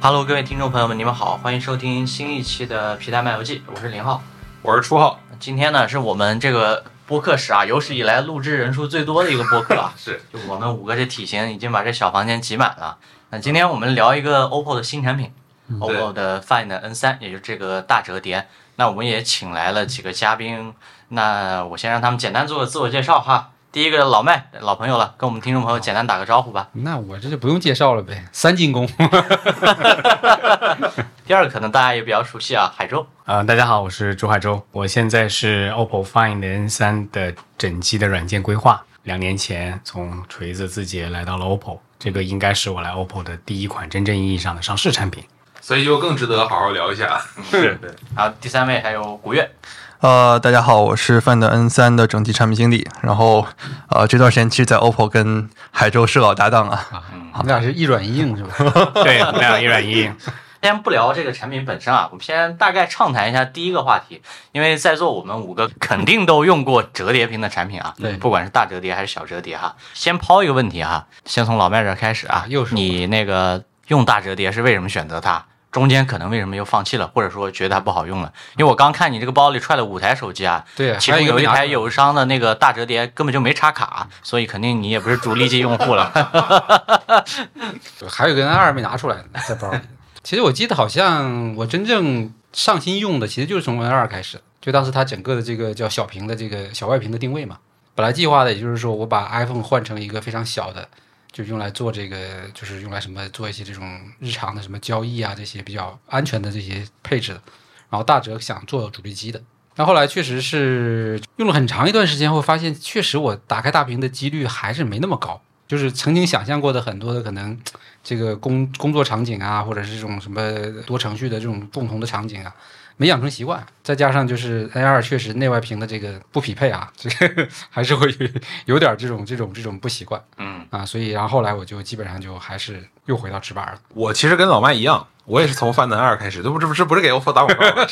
Hello，各位听众朋友们，你们好，欢迎收听新一期的《皮蛋漫游记》，我是林浩。我是初浩，今天呢是我们这个播客史啊有史以来录制人数最多的一个播客啊，是就我们五个这体型已经把这小房间挤满了。那今天我们聊一个 OPPO 的新产品，OPPO 的 Find N 三也就是这个大折叠。那我们也请来了几个嘉宾，那我先让他们简单做个自我介绍哈。第一个老麦，老朋友了，跟我们听众朋友简单打个招呼吧。那我这就不用介绍了呗，三进宫。第二个可能大家也比较熟悉啊，海州。呃，大家好，我是周海洲，我现在是 OPPO Find N 三的整机的软件规划。两年前从锤子字节来到了 OPPO，这个应该是我来 OPPO 的第一款真正意义上的上市产品。所以就更值得好好聊一下。是 对。然后第三位还有古月，呃，大家好，我是 Find N3 的整体产品经理。然后，呃，这段时间其实，在 OPPO 跟海州是老搭档啊。我们俩是一软一硬是吧？对，我们俩一软一硬。先不聊这个产品本身啊，我们先大概畅谈一下第一个话题。因为在座我们五个肯定都用过折叠屏的产品啊，对不管是大折叠还是小折叠哈。先抛一个问题哈，先从老麦这儿开始啊，又是你那个用大折叠是为什么选择它？中间可能为什么又放弃了，或者说觉得它不好用了？因为我刚看你这个包里揣了五台手机啊，对，其中有一台友商的那个大折叠根本就没插卡，所以肯定你也不是主力机用户了。还有个 N 二没拿出来呢，在包里。其实我记得好像我真正上心用的，其实就是从 N 二开始，就当时它整个的这个叫小屏的这个小外屏的定位嘛。本来计划的也就是说，我把 iPhone 换成一个非常小的，就用来做这个，就是用来什么做一些这种日常的什么交易啊这些比较安全的这些配置的。然后大折想做主力机的，但后来确实是用了很长一段时间后，发现确实我打开大屏的几率还是没那么高。就是曾经想象过的很多的可能，这个工工作场景啊，或者是这种什么多程序的这种共同的场景啊，没养成习惯。再加上就是 A 二确实内外屏的这个不匹配啊，这个 还是会有点这种这种这种不习惯嗯，啊。所以然后后来我就基本上就还是又回到直板了。我其实跟老麦一样，我也是从 Find N2 开始，这不这不这不是给 OPPO 打广告吗？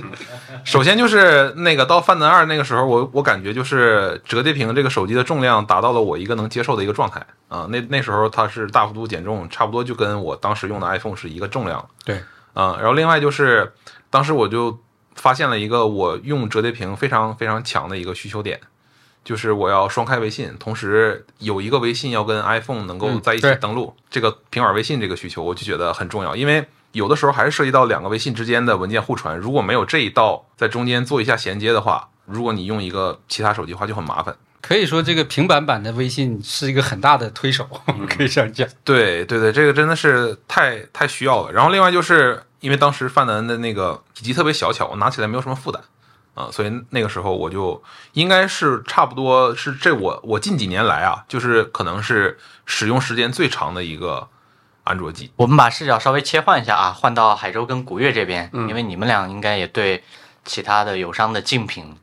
首先就是那个到 Find N2 那个时候，我我感觉就是折叠屏这个手机的重量达到了我一个能接受的一个状态啊。那那时候它是大幅度减重，差不多就跟我当时用的 iPhone 是一个重量。对，嗯，然后另外就是当时我就发现了一个我用折叠屏非常非常强的一个需求点，就是我要双开微信，同时有一个微信要跟 iPhone 能够嗯在一起登录，这个平板微信这个需求，我就觉得很重要，因为有的时候还是涉及到两个微信之间的文件互传，如果没有这一道在中间做一下衔接的话，如果你用一个其他手机的话就很麻烦。可以说这个平板版的微信是一个很大的推手，可以这样讲。对对对，这个真的是太太需要了。然后另外就是因为当时范南的那个体积特别小巧，我拿起来没有什么负担啊、所以那个时候我就应该是差不多是这我我近几年来啊，就是可能是使用时间最长的一个安卓机。我们把视角稍微切换一下啊，换到海州跟古月这边，嗯因为你们俩应该也对其他的友商的竞品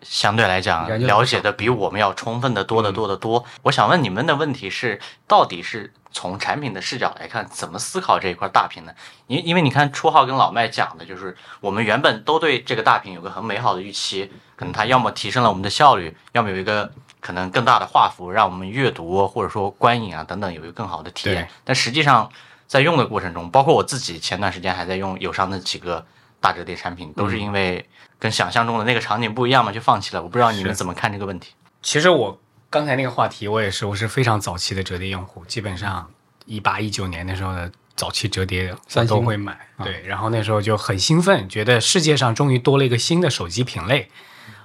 相对来讲了解的比我们要充分的多得多得多。我想问你们的问题是，到底是从产品的视角来看，怎么思考这一块大屏呢？因因为你看初号跟老麦讲的就是，我们原本都对这个大屏有个很美好的预期，可能它要么提升了我们的效率，要么有一个可能更大的画幅，让我们阅读或者说观影啊等等有一个更好的体验。但实际上，在用的过程中，包括我自己前段时间还在用友商的几个大折叠产品，都是因为跟想象中的那个场景不一样嘛，就放弃了。我不知道你们怎么看这个问题。其实我刚才那个话题，我也是，我是非常早期的折叠用户，基本上一八一九年那时候的早期折叠我三星都会买。对，然后那时候就很兴奋，觉得世界上终于多了一个新的手机品类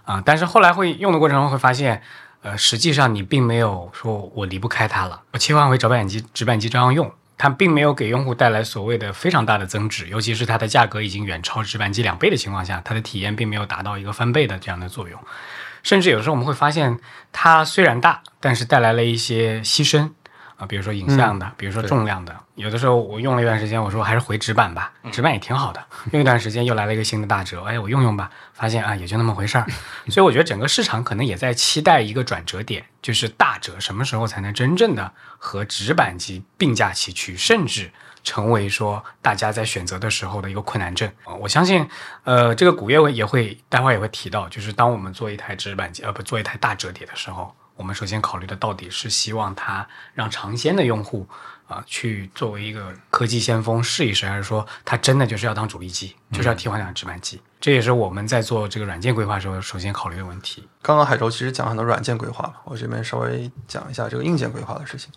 啊、但是后来会用的过程中会发现，呃，实际上你并没有说我离不开它了，我切换回直板机，直板机照样用。它并没有给用户带来所谓的非常大的增值，尤其是它的价格已经远超直板机两倍的情况下，它的体验并没有达到一个翻倍的这样的作用。甚至有时候我们会发现，它虽然大，但是带来了一些牺牲啊、比如说影像的，比如说重量的。有的时候我用了一段时间，我说还是回直板吧，直板也挺好的。用一段时间又来了一个新的大折，哎，我用用吧，发现啊也就那么回事儿。所以我觉得整个市场可能也在期待一个转折点，就是大折什么时候才能真正的和直板机并驾齐驱，甚至。成为说大家在选择的时候的一个困难症。啊我相信，呃，这个古月也会待会儿也会提到，就是当我们做一台直板机，呃，不做一台大折叠的时候，我们首先考虑的到底是希望它让尝鲜的用户啊、去作为一个科技先锋试一试，还是说它真的就是要当主力机，就是要替换掉直板机？这也是我们在做这个软件规划的时候首先考虑的问题。刚刚海州其实讲很多软件规划嘛，我这边稍微讲一下这个硬件规划的事情。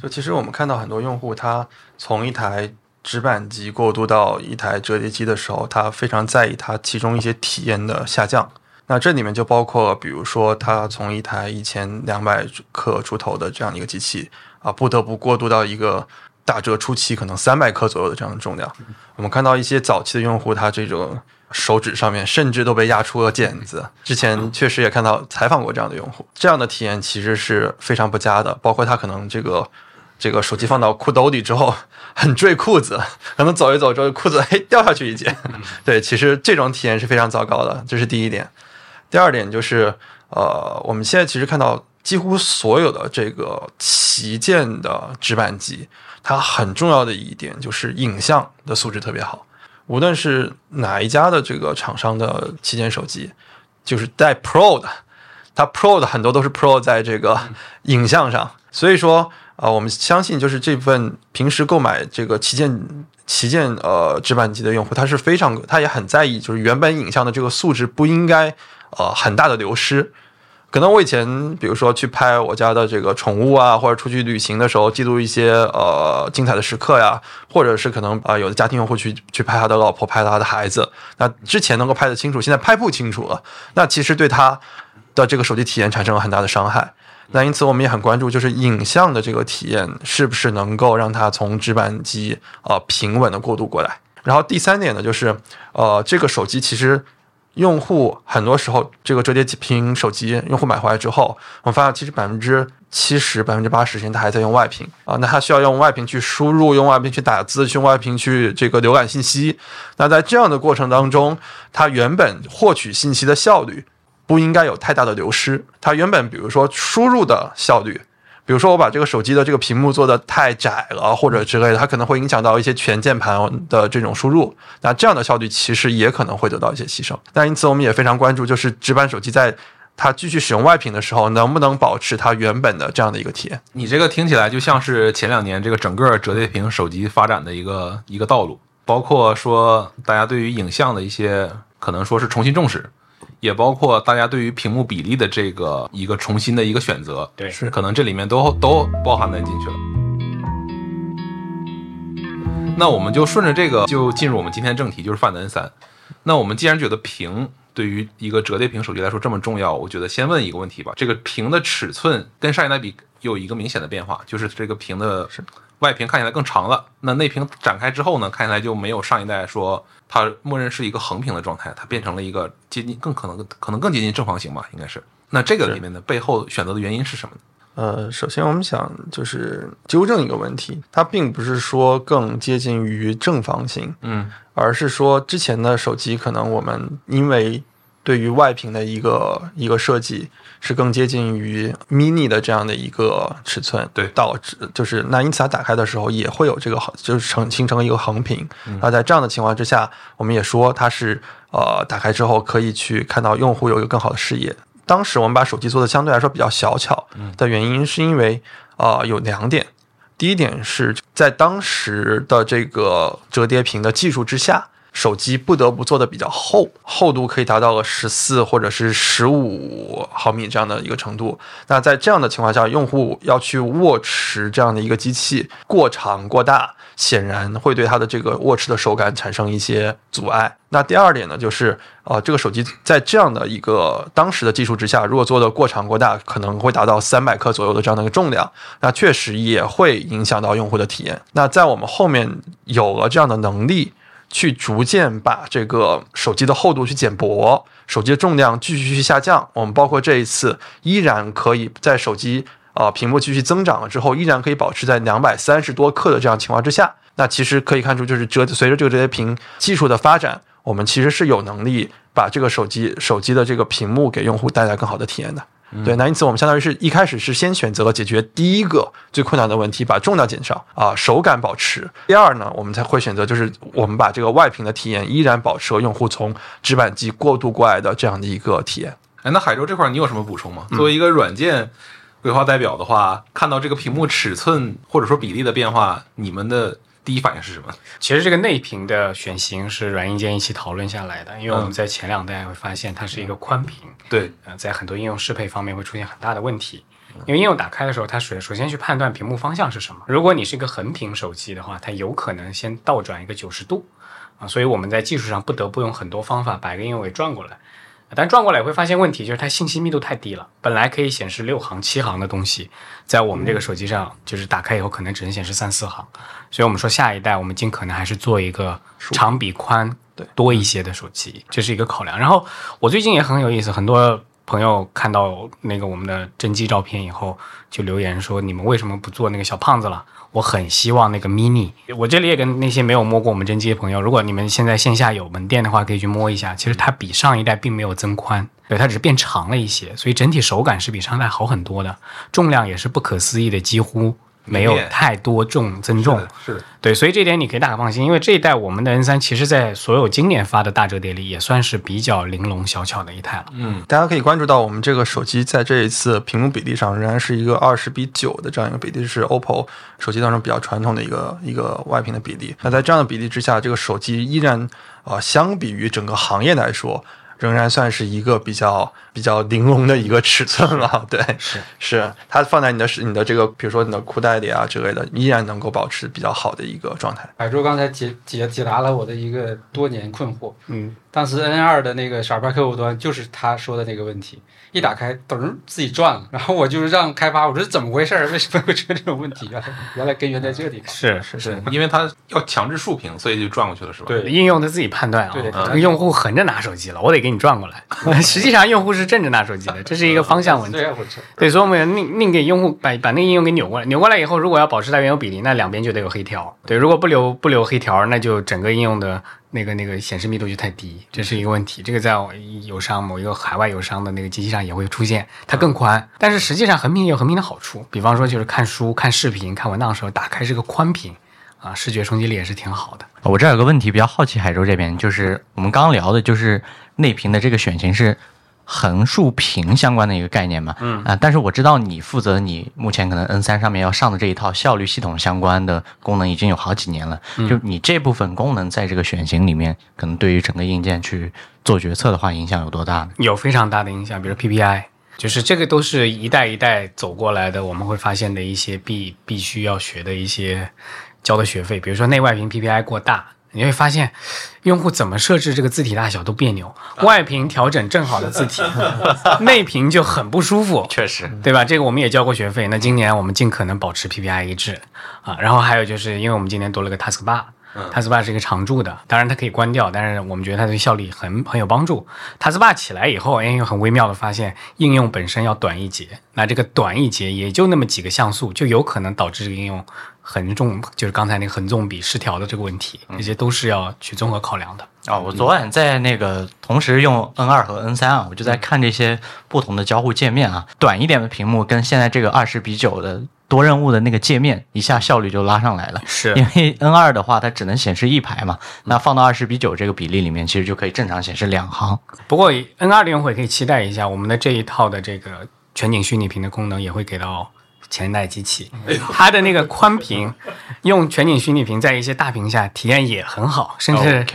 就其实我们看到很多用户，他从一台直板机过渡到一台折叠机的时候，他非常在意它其中一些体验的下降。那这里面就包括，比如说他从一台一千两百克出头的这样一个机器啊，不得不过渡到一个打折初期可能三百克左右的这样的重量。我们看到一些早期的用户，他这种手指上面甚至都被压出了茧子。之前确实也看到采访过这样的用户，这样的体验其实是非常不佳的。包括他可能这个这个手机放到裤兜里之后很坠裤子，可能走一走之后裤子嘿掉下去一截。对，其实这种体验是非常糟糕的，这是第一点。第二点就是呃，我们现在其实看到几乎所有的这个旗舰的直板机，它很重要的一点就是影像的素质特别好。无论是哪一家的这个厂商的旗舰手机，就是带 Pro 的，它 Pro 的很多都是 Pro 在这个影像上，所以说啊、呃我们相信就是这份平时购买这个旗舰旗舰呃直板机的用户，他是非常他也很在意，就是原本影像的这个素质不应该呃很大的流失。可能我以前，比如说去拍我家的这个宠物啊，或者出去旅行的时候，记录一些呃精彩的时刻呀，或者是可能啊、有的家庭用户去去拍他的老婆，拍他的孩子，那之前能够拍得清楚，现在拍不清楚了，那其实对他的这个手机体验产生了很大的伤害。那因此我们也很关注，就是影像的这个体验是不是能够让它从直板机呃平稳的过渡过来。然后第三点呢，就是呃这个手机其实用户很多时候这个折叠屏手机用户买回来之后，我们发现其实百分之七十、百分之八十时间他还在用外屏啊，那他需要用外屏去输入，用外屏去打字，用外屏去这个浏览信息。那在这样的过程当中，它原本获取信息的效率不应该有太大的流失。它原本比如说输入的效率，比如说我把这个手机的这个屏幕做的太窄了，或者之类的，它可能会影响到一些全键盘的这种输入。那这样的效率其实也可能会得到一些牺牲。那因此我们也非常关注，就是直板手机在它继续使用外屏的时候，能不能保持它原本的这样的一个体验。你这个听起来就像是前两年这个整个折叠屏手机发展的一个一个道路，包括说大家对于影像的一些可能说是重新重视，也包括大家对于屏幕比例的这个一个重新的一个选择，对是可能这里面都都包含在进去了。那我们就顺着这个就进入我们今天正题，就是 Find N 三。那我们既然觉得屏对于一个折叠屏手机来说这么重要，我觉得先问一个问题吧：这个屏的尺寸跟上一代比有一个明显的变化，就是这个屏的外屏看起来更长了。那内屏展开之后呢，看起来就没有上一代说它默认是一个横屏的状态，它变成了一个接近更可能可能更接近正方形吧，应该是。那这个里面的背后选择的原因是什么呢？呃，首先我们想就是纠正一个问题，它并不是说更接近于正方形，嗯而是说之前的手机可能我们因为对于外屏的一个一个设计是更接近于 mini 的这样的一个尺寸，对导致就是那因此它打开的时候也会有这个横，就是成形成一个横屏。那在这样的情况之下，我们也说它是呃打开之后可以去看到用户有一个更好的视野。当时我们把手机做的相对来说比较小巧的原因，是因为呃有两点。第一点是在当时的这个折叠屏的技术之下，手机不得不做的比较厚，厚度可以达到了十四或者是十五毫米这样的一个程度。那在这样的情况下，用户要去握持这样的一个机器过长过大，显然会对它的这个握持的手感产生一些阻碍。那第二点呢，就是呃，这个手机在这样的一个当时的技术之下，如果做的过长过大，可能会达到三百克左右的这样的一个重量，那确实也会影响到用户的体验。那在我们后面有了这样的能力，去逐渐把这个手机的厚度去减薄，手机的重量继续去下降。我们包括这一次依然可以在手机呃屏幕继续增长了之后，依然可以保持在两百三十多克的这样情况之下。那其实可以看出，就是折随着这个折叠屏技术的发展，我们其实是有能力把这个手机手机的这个屏幕给用户带来更好的体验的。对，那因此我们相当于是一开始是先选择了解决第一个最困难的问题，把重量减少啊，手感保持。第二呢，我们才会选择就是我们把这个外屏的体验依然保持了用户从直板机过渡过来的这样的一个体验。哎，那海州这块儿你有什么补充吗？作为一个软件规划代表的话，看到这个屏幕尺寸或者说比例的变化，你们的第一反应是什么？其实这个内屏的选型是软硬件一起讨论下来的，因为我们在前两代会发现它是一个宽屏，对，呃，在很多应用适配方面会出现很大的问题。因为应用打开的时候，它首首先去判断屏幕方向是什么。如果你是一个横屏手机的话，它有可能先倒转一个九十度啊，所以我们在技术上不得不用很多方法把一个应用给转过来。但转过来也会发现问题，就是它信息密度太低了。本来可以显示六行、七行的东西，在我们这个手机上，就是打开以后可能只能显示三四行。所以我们说下一代我们尽可能还是做一个长比宽对多一些的手机，这是一个考量。然后我最近也很有意思，很多朋友看到那个我们的真机照片以后，就留言说你们为什么不做那个小胖子了？我很希望那个 mini。我这里也跟那些没有摸过我们真机的朋友，如果你们现在线下有门店的话，可以去摸一下。其实它比上一代并没有增宽，对，它只是变长了一些，所以整体手感是比上代好很多的，重量也是不可思议的，几乎没有太多重增重。是对，所以这点你可以大可放心，因为这一代我们的 N 三其实在所有今年发的大折叠里也算是比较玲珑小巧的一台了。嗯大家可以关注到，我们这个手机在这一次屏幕比例上仍然是一个二十比九的这样一个比例，是 OPPO 手机当中比较传统的一个一个外屏的比例。那在这样的比例之下，这个手机依然啊、呃相比于整个行业来说，仍然算是一个比较比较玲珑的一个尺寸了。对，是是，它放在你的你的这个，比如说你的裤袋里啊之类的，依然能够保持比较好的一个状态。海珠刚才解解解答了我的一个多年困惑。嗯，当时 N 二的那个傻瓜客户端就是他说的那个问题，一打开噔自己转了，然后我就是让开发，我说怎么回事儿？为什么会出现这种问题？原来原来根源在这里。是是是因为他要强制竖屏，所以就转过去了，是吧？对应用它自己判断啊，用户横着拿手机了，我得给你转过来。实际上用户是正着拿手机的，这是一个方向问题。对，所以我们宁宁给用户把把那个应用给扭过来，扭过来以后，如果要保持它原有比例，那两边就得有黑条。对，如果不留不留黑条，那就整个应用的那个那个显示密度就太低，这是一个问题。这个在友商某一个海外友商的那个机器上也会出现，它更宽。但是实际上横屏也有横屏的好处，比方说就是看书、看视频、看文档的时候，打开是个宽屏啊，视觉冲击力也是挺好的。我这儿有个问题比较好奇，海州这边就是我们刚刚聊的，就是内屏的这个选型是横竖屏相关的一个概念嘛？嗯啊，但是我知道你负责你目前可能 N 三上面要上的这一套效率系统相关的功能已经有好几年了，就你这部分功能在这个选型里面，可能对于整个硬件去做决策的话，影响有多大呢？有非常大的影响，比如 PPI，就是这个都是一代一代走过来的，我们会发现的一些必必须要学的一些交的学费，比如说内外屏 PPI 过大。你会发现，用户怎么设置这个字体大小都别扭，外屏调整正好的字体，内屏就很不舒服。确实，对吧？这个我们也交过学费。那今年我们尽可能保持 PPI 一致啊。然后还有就是，因为我们今年多了个 Task Bar。Task Bar 是一个常驻的，当然它可以关掉，但是我们觉得它对效率很很有帮助。Task Bar 起来以后，哎，很微妙的发现，应用本身要短一截，那这个短一截也就那么几个像素，就有可能导致这个应用横纵，就是刚才那个横纵比失调的这个问题，这些都是要去综合考量的。啊、我昨晚在那个同时用 N 二和 N 三啊，我就在看这些不同的交互界面啊，短一点的屏幕跟现在这个二十比九的多任务的那个界面，一下效率就拉上来了。是因为 N 二的话，它只能显示一排嘛，那放到二十比九这个比例里面，其实就可以正常显示两行。不过 N 二的用户也可以期待一下，我们的这一套的这个全景虚拟屏的功能也会给到前一代机器。它的那个宽屏 用全景虚拟屏在一些大屏下体验也很好，甚至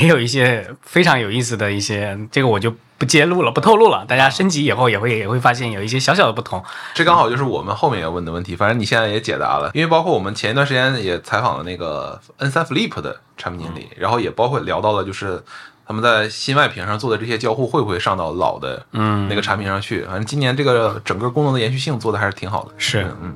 也有一些非常有意思的一些，这个我就不揭露了，不透露了。大家升级以后也会也会发现有一些小小的不同。这刚好就是我们后面要问的问题，反正你现在也解答了，因为包括我们前一段时间也采访了那个 N 三 Flip 的产品经理，然后也包括聊到了就是他们在新外屏上做的这些交互会不会上到老的嗯那个产品上去？反正今年这个整个功能的延续性做的还是挺好的。是嗯。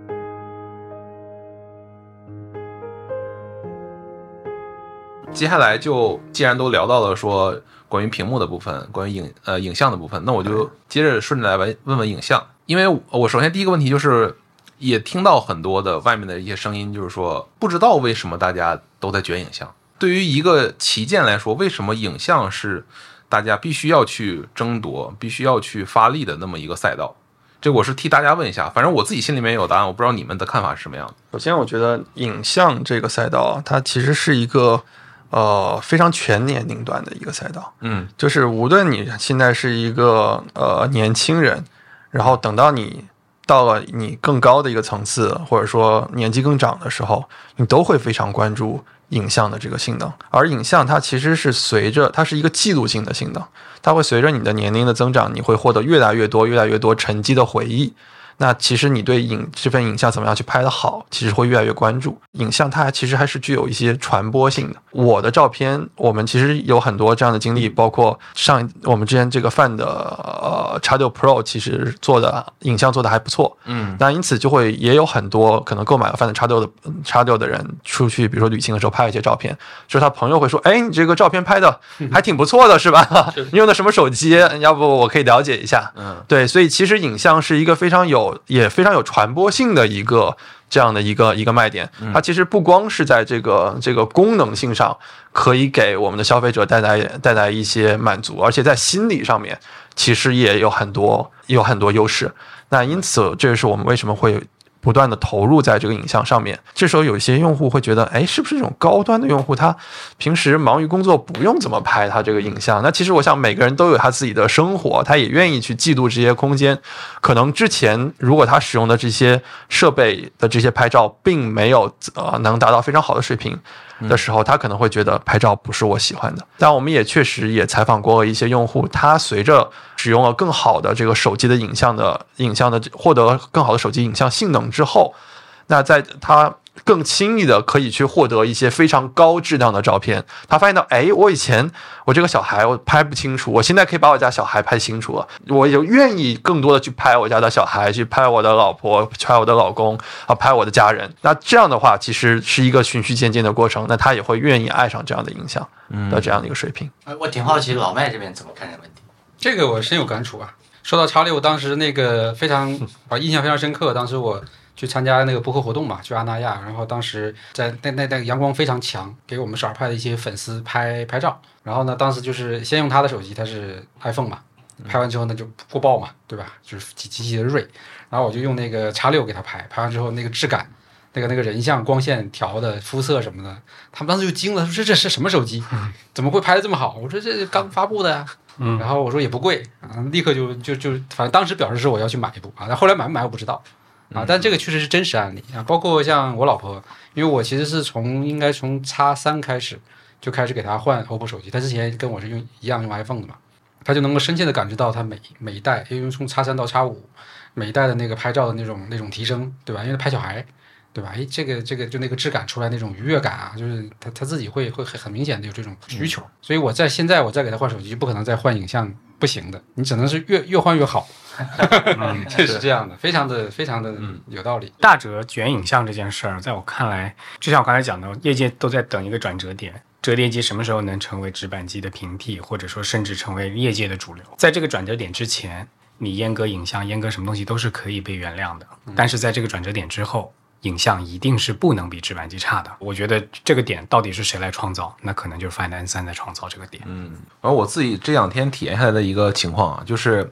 接下来就既然都聊到了说关于屏幕的部分，关于影呃影像的部分，那我就接着顺着来问问问影像，因为我首先第一个问题就是，也听到很多的外面的一些声音，就是说不知道为什么大家都在卷影像。对于一个旗舰来说，为什么影像是大家必须要去争夺、必须要去发力的那么一个赛道？这我是替大家问一下，反正我自己心里面有答案，我不知道你们的看法是什么样的。首先，我觉得影像这个赛道啊，它其实是一个呃非常全年龄段的一个赛道。嗯就是无论你现在是一个呃年轻人，然后等到你到了你更高的一个层次，或者说年纪更长的时候，你都会非常关注影像的这个性能。而影像它其实是随着它是一个记录性的性能，它会随着你的年龄的增长，你会获得越来越多、越来越多沉积的回忆。那其实你对影这份影像怎么样去拍的好，其实会越来越关注。影像它其实还是具有一些传播性的。我的照片，我们其实有很多这样的经历，包括上我们之前这个范的呃 X 六 Pro，其实做的影像做的还不错。嗯，那因此就会也有很多可能购买了范的 X 六的 X 六的人出去，比如说旅行的时候拍一些照片，就是他朋友会说，哎，你这个照片拍的 还挺不错的，是吧？你用的什么手机？要不我可以了解一下。嗯，对，所以其实影像是一个非常有也非常有传播性的一个这样的一个一个卖点。它其实不光是在这个这个功能性上可以给我们的消费者带来带来一些满足，而且在心理上面其实也有很多有很多优势。那因此，这是我们为什么会不断的投入在这个影像上面。这时候有一些用户会觉得，哎，是不是这种高端的用户，他平时忙于工作，不用怎么拍他这个影像？那其实我想，每个人都有他自己的生活，他也愿意去记录这些空间。可能之前如果他使用的这些设备的这些拍照，并没有呃能达到非常好的水平。的时候，他可能会觉得拍照不是我喜欢的。但我们也确实也采访过一些用户，他随着使用了更好的这个手机的影像的影像的获得更好的手机影像性能之后，那在他更轻易的可以去获得一些非常高质量的照片。他发现到，哎，我以前我这个小孩我拍不清楚，我现在可以把我家小孩拍清楚了。我就愿意更多的去拍我家的小孩，去拍我的老婆，拍我的老公啊，拍我的家人。那这样的话，其实是一个循序渐进的过程。那他也会愿意爱上这样的影像的这样的一个水平。哎我挺好奇老麦这边怎么看这个问题。这个我深有感触啊。说到查理，我，当时那个非常 啊印象非常深刻。当时我去参加那个播客活动嘛，去阿那亚，然后当时在那那那个阳光非常强，给我们少儿派的一些粉丝拍拍照。然后呢，当时就是先用他的手机，他是 iPhone 嘛，拍完之后呢就过曝嘛，对吧？就是极极其的锐。然后我就用那个叉六给他拍，拍完之后那个质感。那个那个人像光线调的肤色什么的，他们当时就惊了，说这这是什么手机？怎么会拍的这么好？我说这刚发布的呀。嗯然后我说也不贵啊，立刻就就就，反正当时表示是我要去买一部啊，但后来买不买我不知道啊，但这个确实是真实案例啊，包括像我老婆，因为我其实是从应该从叉三开始就开始给她换 OPPO 手机，她之前跟我是用一样用 iPhone 的嘛，她就能够深切的感知到它每每一代，因为从叉三到叉五每一代的那个拍照的那种那种提升，对吧？因为拍小孩。对吧？哎，这个这个就那个质感出来那种愉悦感啊，就是他他自己会会很很明显的有这种需求，所以我在现在我再给他换手机，不可能再换影像，不行的，你只能是越越换越好，这是这样的，非常的非常的有道理。大折卷影像这件事儿，在我看来，就像我刚才讲的，业界都在等一个转折点。折叠机什么时候能成为直板机的平替，或者说甚至成为业界的主流？在这个转折点之前，你阉割影像、阉割什么东西都是可以被原谅的。但是在这个转折点之后，影像一定是不能比直板机差的。我觉得这个点到底是谁来创造？那可能就是 Find N 三在创造这个点。嗯，而我自己这两天体验下来的一个情况啊，就是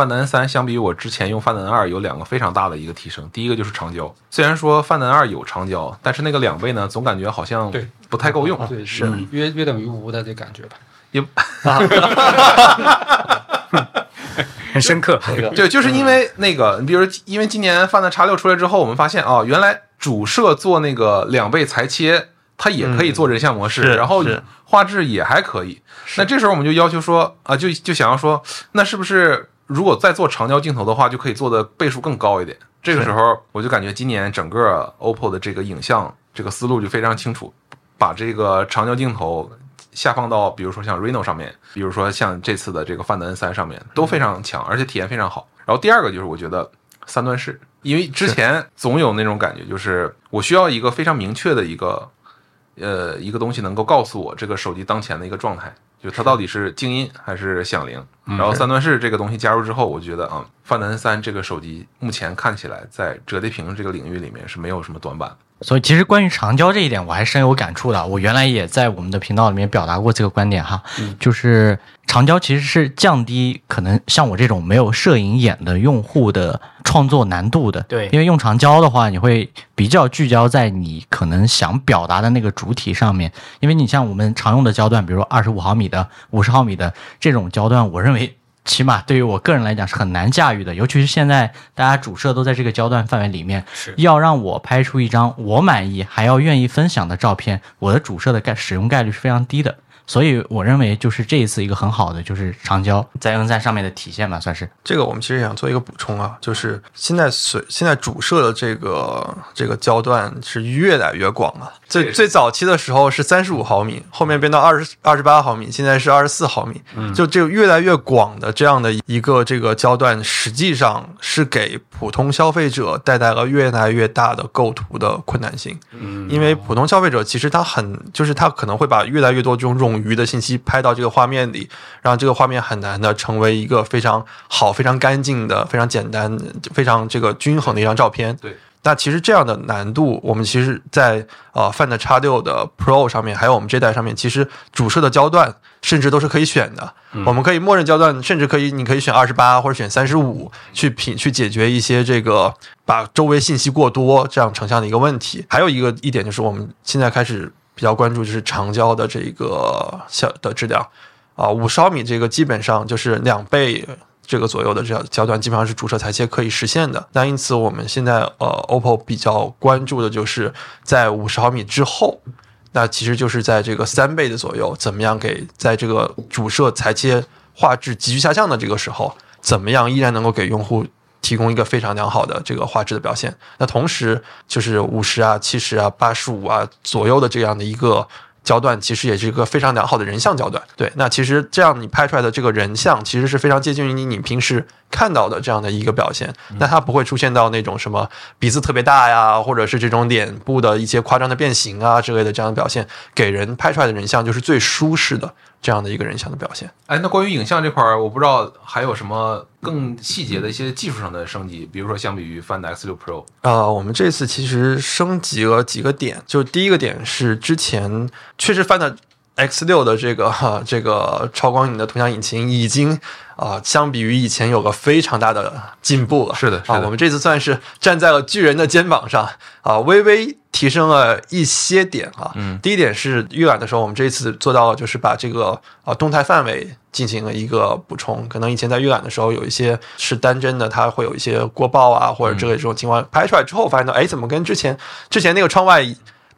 范南三相比于我之前用范南二有两个非常大的一个提升。第一个就是长焦，虽然说范南二有长焦，但是那个两倍呢，总感觉好像对不太够用。对，是约约等于无的这感觉吧。也 很深刻。对，就是因为那个，你比如说，因为今年范的叉六出来之后，我们发现啊，原来主摄做那个两倍裁切，它也可以做人像模式，是然后画质也还可以。那这时候我们就要求说啊，就就想要说，那是不是如果再做长焦镜头的话，就可以做的倍数更高一点？这个时候我就感觉今年整个 OPPO 的这个影像这个思路就非常清楚，把这个长焦镜头下放到比如说像 Reno 上面，比如说像这次的这个范德 N 三上面都非常强，而且体验非常好。然后第二个就是我觉得三段式，因为之前总有那种感觉，就是我需要一个非常明确的一个呃一个东西能够告诉我这个手机当前的一个状态，就它到底是静音还是响铃。然后三段式这个东西加入之后，我觉得啊，范德 N 三这个手机目前看起来在折叠屏这个领域里面是没有什么短板的。所以其实关于长焦这一点，我还深有感触的。我原来也在我们的频道里面表达过这个观点哈，就是长焦其实是降低可能像我这种没有摄影眼的用户的创作难度的。对因为用长焦的话，你会比较聚焦在你可能想表达的那个主体上面。因为你像我们常用的焦段，比如说二十五毫米的、五十毫米的这种焦段，我认为起码对于我个人来讲是很难驾驭的，尤其是现在大家主摄都在这个焦段范围里面，是要让我拍出一张我满意还要愿意分享的照片，我的主摄的概使用概率是非常低的。所以我认为就是这一次一个很好的就是长焦在 N 三上面的体现吧，算是。这个我们其实想做一个补充啊，就是现在随现在主摄的这个这个焦段是越来越广了。最最早期的时候是三十五毫米，后面变到二十二十八毫米，现在是二十四毫米。就这个越来越广的这样的一个这个焦段，实际上是给普通消费者带来了越来越大的构图的困难性。嗯，因为普通消费者其实他很就是他可能会把越来越多这种冗余的信息拍到这个画面里，让这个画面很难的成为一个非常好、非常干净的、非常简单、非常这个均衡的一张照片。对。那其实这样的难度，我们其实在呃 Find X6 的 Pro 上面，还有我们这代上面，其实主摄的焦段甚至都是可以选的。我们可以默认焦段，甚至可以你可以选二十八或者选三十五去品去解决一些这个把周围信息过多这样成像的一个问题。还有一个一点就是，我们现在开始比较关注就是长焦的这个小的质量啊，五十毫米这个基本上就是两倍。这个左右的这焦段基本上是主摄裁切可以实现的。那因此我们现在呃，OPPO 比较关注的就是在五十毫米之后，那其实就是在这个三倍的左右，怎么样给在这个主摄裁切画质急剧下降的这个时候，怎么样依然能够给用户提供一个非常良好的这个画质的表现？那同时就是五十啊、七十啊、八十五啊左右的这样的一个。焦段其实也是一个非常良好的人像焦段，对，那其实这样你拍出来的这个人像其实是非常接近于你你平时看到的这样的一个表现，那它不会出现到那种什么鼻子特别大呀，或者是这种脸部的一些夸张的变形啊之类的这样的表现，给人拍出来的人像就是最舒适的这样的一个人像的表现。哎，那关于影像这块儿，我不知道还有什么更细节的一些技术上的升级，比如说相比于 Find X6 Pro，呃，我们这次其实升级了几个点，就第一个点是之前确实 Find X 六的这个哈这个超光影的图像引擎已经啊、相比于以前有个非常大的进步了。是的是的啊，我们这次算是站在了巨人的肩膀上啊，微微提升了一些点啊。嗯，第一点是预览的时候，我们这一次做到了就是把这个啊动态范围进行了一个补充。可能以前在预览的时候有一些是单帧的，它会有一些过曝啊或者这类这种情况，拍出来之后发现到，哎，怎么跟之前之前那个窗外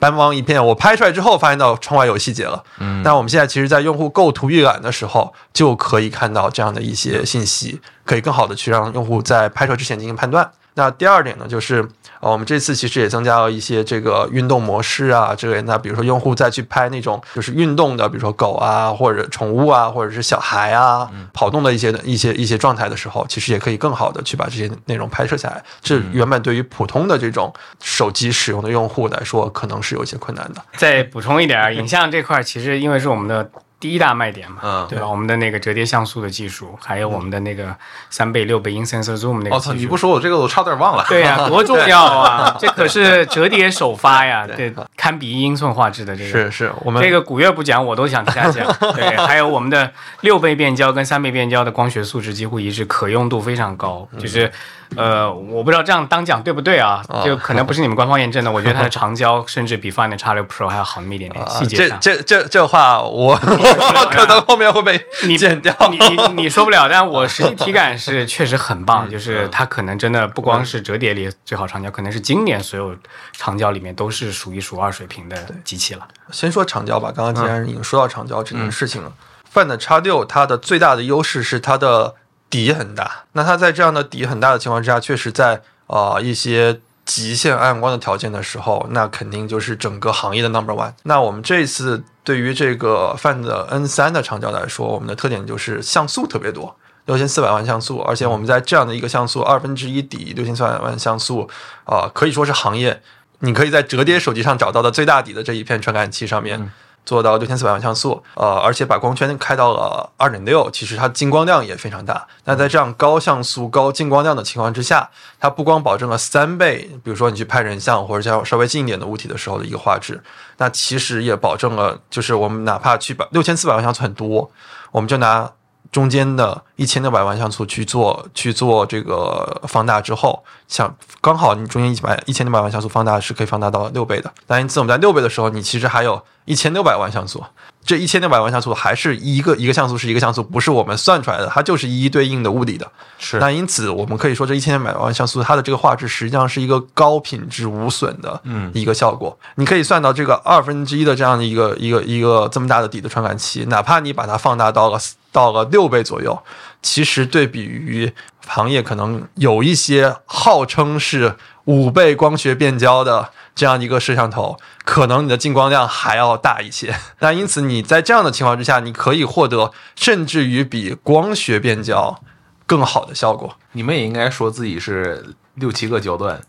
白茫一片，我拍出来之后发现到窗外有细节了。嗯，但我们现在其实，在用户构图预览的时候，就可以看到这样的一些信息，可以更好的去让用户在拍摄之前进行判断。那第二点呢，就是呃，我们这次其实也增加了一些这个运动模式啊之类的。那比如说用户再去拍那种就是运动的，比如说狗啊，或者宠物啊，或者是小孩啊，跑动的一些一些一些状态的时候，其实也可以更好的去把这些内容拍摄下来。这原本对于普通的这种手机使用的用户来说，可能是有一些困难的。再补充一点儿，影像这块儿其实因为是我们的第一大卖点嘛，嗯对吧？我们的那个折叠像素的技术，还有我们的那个三倍、六倍 in sensor zoom 那个。你不说我这个我差点忘了。对呀、多重要啊！这可是折叠首发呀，对，堪比一英寸画质的这个。是是，我们这个古月不讲，我都想替他讲。对，还有我们的六倍变焦跟三倍变焦的光学素质几乎一致，可用度非常高。就是，呃，我不知道这样当讲对不对啊？就可能不是你们官方验证的。我觉得它的长焦甚至比 Find X6 Pro 还要好那么一点点，细节这这这这话 我可能后面会被你剪掉。你你你说不了，但我实际体感 是确实很棒，就是它可能真的不光是折叠里最好长焦，可能是今年所有长焦里面都是数一数二水平的机器了。先说长焦吧，刚刚既然已经说到长焦这件事情了、f i n d X6 它的最大的优势是它的底很大。那它在这样的底很大的情况之下，确实在呃一些极限暗光的条件的时候，那肯定就是整个行业的 number one。那我们这次对于这个 Find N 三的长焦来说，我们的特点就是像素特别多。六千四百万像素，而且我们在这样的一个像素二分之一底六千四百万像素，啊、可以说是行业你可以在折叠手机上找到的最大底的这一片传感器上面做到六千四百万像素，呃，而且把光圈开到了二点六，其实它进光量也非常大。那在这样高像素、高进光量的情况之下，它不光保证了三倍，比如说你去拍人像或者叫稍微近一点的物体的时候的一个画质，那其实也保证了，就是我们哪怕去把六千四百万像素很多，我们就拿中间的一千六百万像素去做去做这个放大之后，像刚好你中间一百一千六百万像素放大是可以放大到六倍的。那因此我们在六倍的时候，你其实还有一千六百万像素，这一千六百万像素还是一个一个像素是一个像素，不是我们算出来的，它就是一一对应的物理的。是那因此，我们可以说这一千六百万像素，它的这个画质实际上是一个高品质无损的嗯一个效果。你可以算到这个二分之一的这样的一个一个一个这么大的底的传感器，哪怕你把它放大到了到了六倍左右，其实对比于行业可能有一些号称是五倍光学变焦的这样一个摄像头，可能你的进光量还要大一些。那因此你在这样的情况之下，你可以获得甚至于比光学变焦更好的效果。你们也应该说自己是六七个焦段，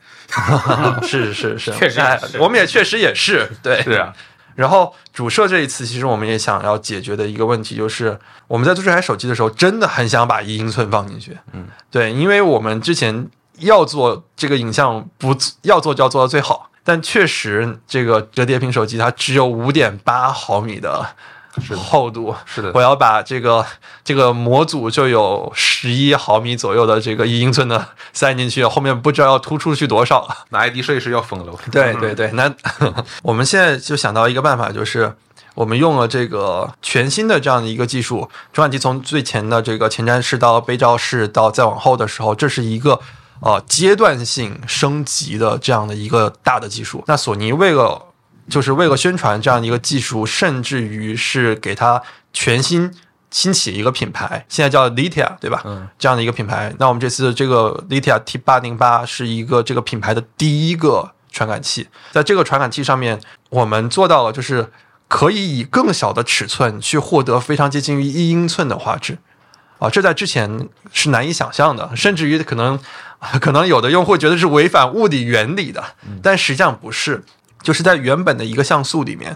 是是是，确实我们也确实也是对。是啊，然后主摄这一次，其实我们也想要解决的一个问题，就是我们在做这台手机的时候，真的很想把一英寸放进去。嗯，对，因为我们之前要做这个影像不要做就要做到最好，但确实这个折叠屏手机它只有五点八毫米的厚度，是的我要把这个这个模组就有十一毫米左右的这个一英寸的塞进去，后面不知道要突出去多少了。那 ID 设计师要疯了。对对对，那 我们现在就想到一个办法，就是我们用了这个全新的这样的一个技术，传感器从最前的这个前瞻式到背照式到再往后的时候，这是一个呃阶段性升级的这样的一个大的技术。那索尼为了就是为了宣传这样的一个技术，甚至于是给它全新兴起一个品牌，现在叫 Litia，对吧？嗯，这样的一个品牌。那我们这次这个 Litia T 八零八是一个这个品牌的第一个传感器，在这个传感器上面，我们做到了就是可以以更小的尺寸去获得非常接近于一英寸的画质。啊，这在之前是难以想象的，甚至于可能，可能有的用户觉得是违反物理原理的，但实际上不是，就是在原本的一个像素里面，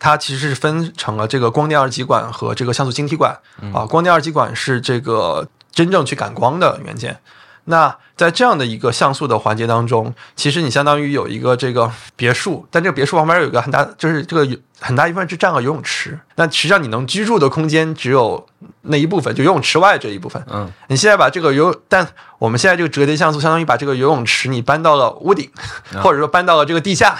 它其实是分成了这个光电二极管和这个像素晶体管啊。光电二极管是这个真正去感光的元件。那在这样的一个像素的环节当中，其实你相当于有一个这个别墅，但这个别墅旁边有一个很大，就是这个很大一部分是占了游泳池。那实际上你能居住的空间只有那一部分，就游泳池外这一部分。嗯，你现在把这个游，但我们现在这个折叠像素相当于把这个游泳池你搬到了屋顶，或者说搬到了这个地下。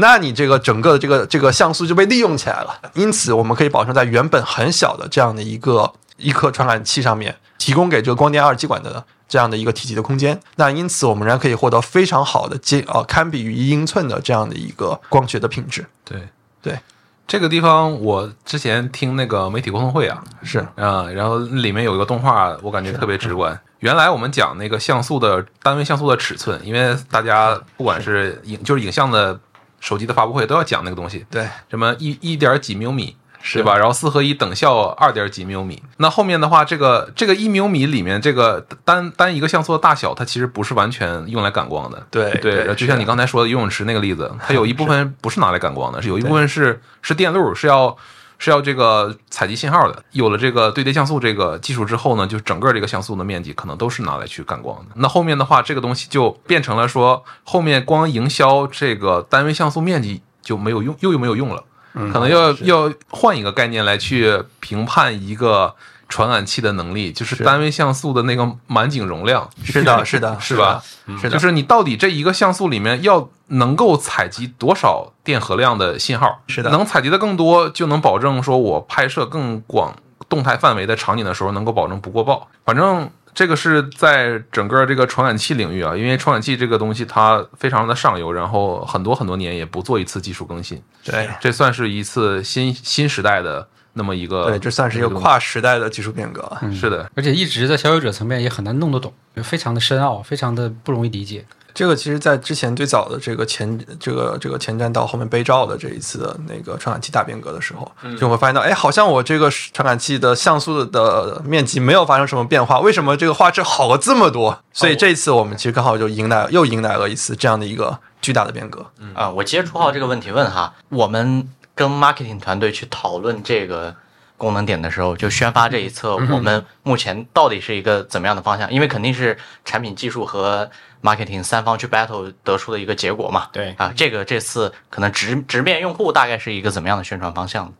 那你这个整个的这个这个像素就被利用起来了，因此我们可以保证在原本很小的这样的一个一颗传感器上面，提供给这个光电二极管的这样的一个体积的空间。那因此我们仍然可以获得非常好的接呃堪比于一英寸的这样的一个光学的品质。对对，这个地方我之前听那个媒体沟通会啊，是啊，然后里面有一个动画，我感觉特别直观。原来我们讲那个像素的单位像素的尺寸，因为大家不管是影就是影像的手机的发布会都要讲那个东西，对，什么一一点几缪米，是对吧？然后四合一等效二点几缪米。那后面的话，这个这个一缪米里面这个单单一个像素的大小，它其实不是完全用来感光的。对对，就像你刚才说的游泳池那个例子，它有一部 分不是拿来感光的，是有一部分是是电路，是要是要这个采集信号的。有了这个对叠像素这个技术之后呢，就整个这个像素的面积可能都是拿来去感光的。那后面的话，这个东西就变成了说，后面光营销这个单位像素面积就没有用，又没有用了。可能要要换一个概念来去评判一个传感器的能力，就是是单位像素的那个满景容量。是的，是的，是吧？是的，就是你到底这一个像素里面要能够采集多少电荷量的信号？是的能采集的更多，就能保证说我拍摄更广动态范围的场景的时候能够保证不过曝。反正这个是在整个这个传感器领域啊，因为传感器这个东西它非常的上游，然后很多很多年也不做一次技术更新，对这算是一次新新时代的那么一个对，这算是一个跨时代的技术变革。嗯是的，而且一直在消费者层面也很难弄得懂，就非常的深奥，非常的不容易理解。这个其实，在之前最早的这个前这个这个前瞻到后面背照的这一次的那个传感器大变革的时候，就会发现到，哎，好像我这个传感器的像素的面积没有发生什么变化，为什么这个画质好了这么多？所以这一次我们其实刚好就迎来又迎来了一次这样的一个巨大的变革。啊、我接初号这个问题问哈，我们跟 marketing 团队去讨论这个功能点的时候，就宣发这一侧，我们目前到底是一个怎么样的方向？因为肯定是产品技术和 marketing 三方去 battle 得出的一个结果嘛。对啊，这个这次可能直直面用户大概是一个怎么样的宣传方向？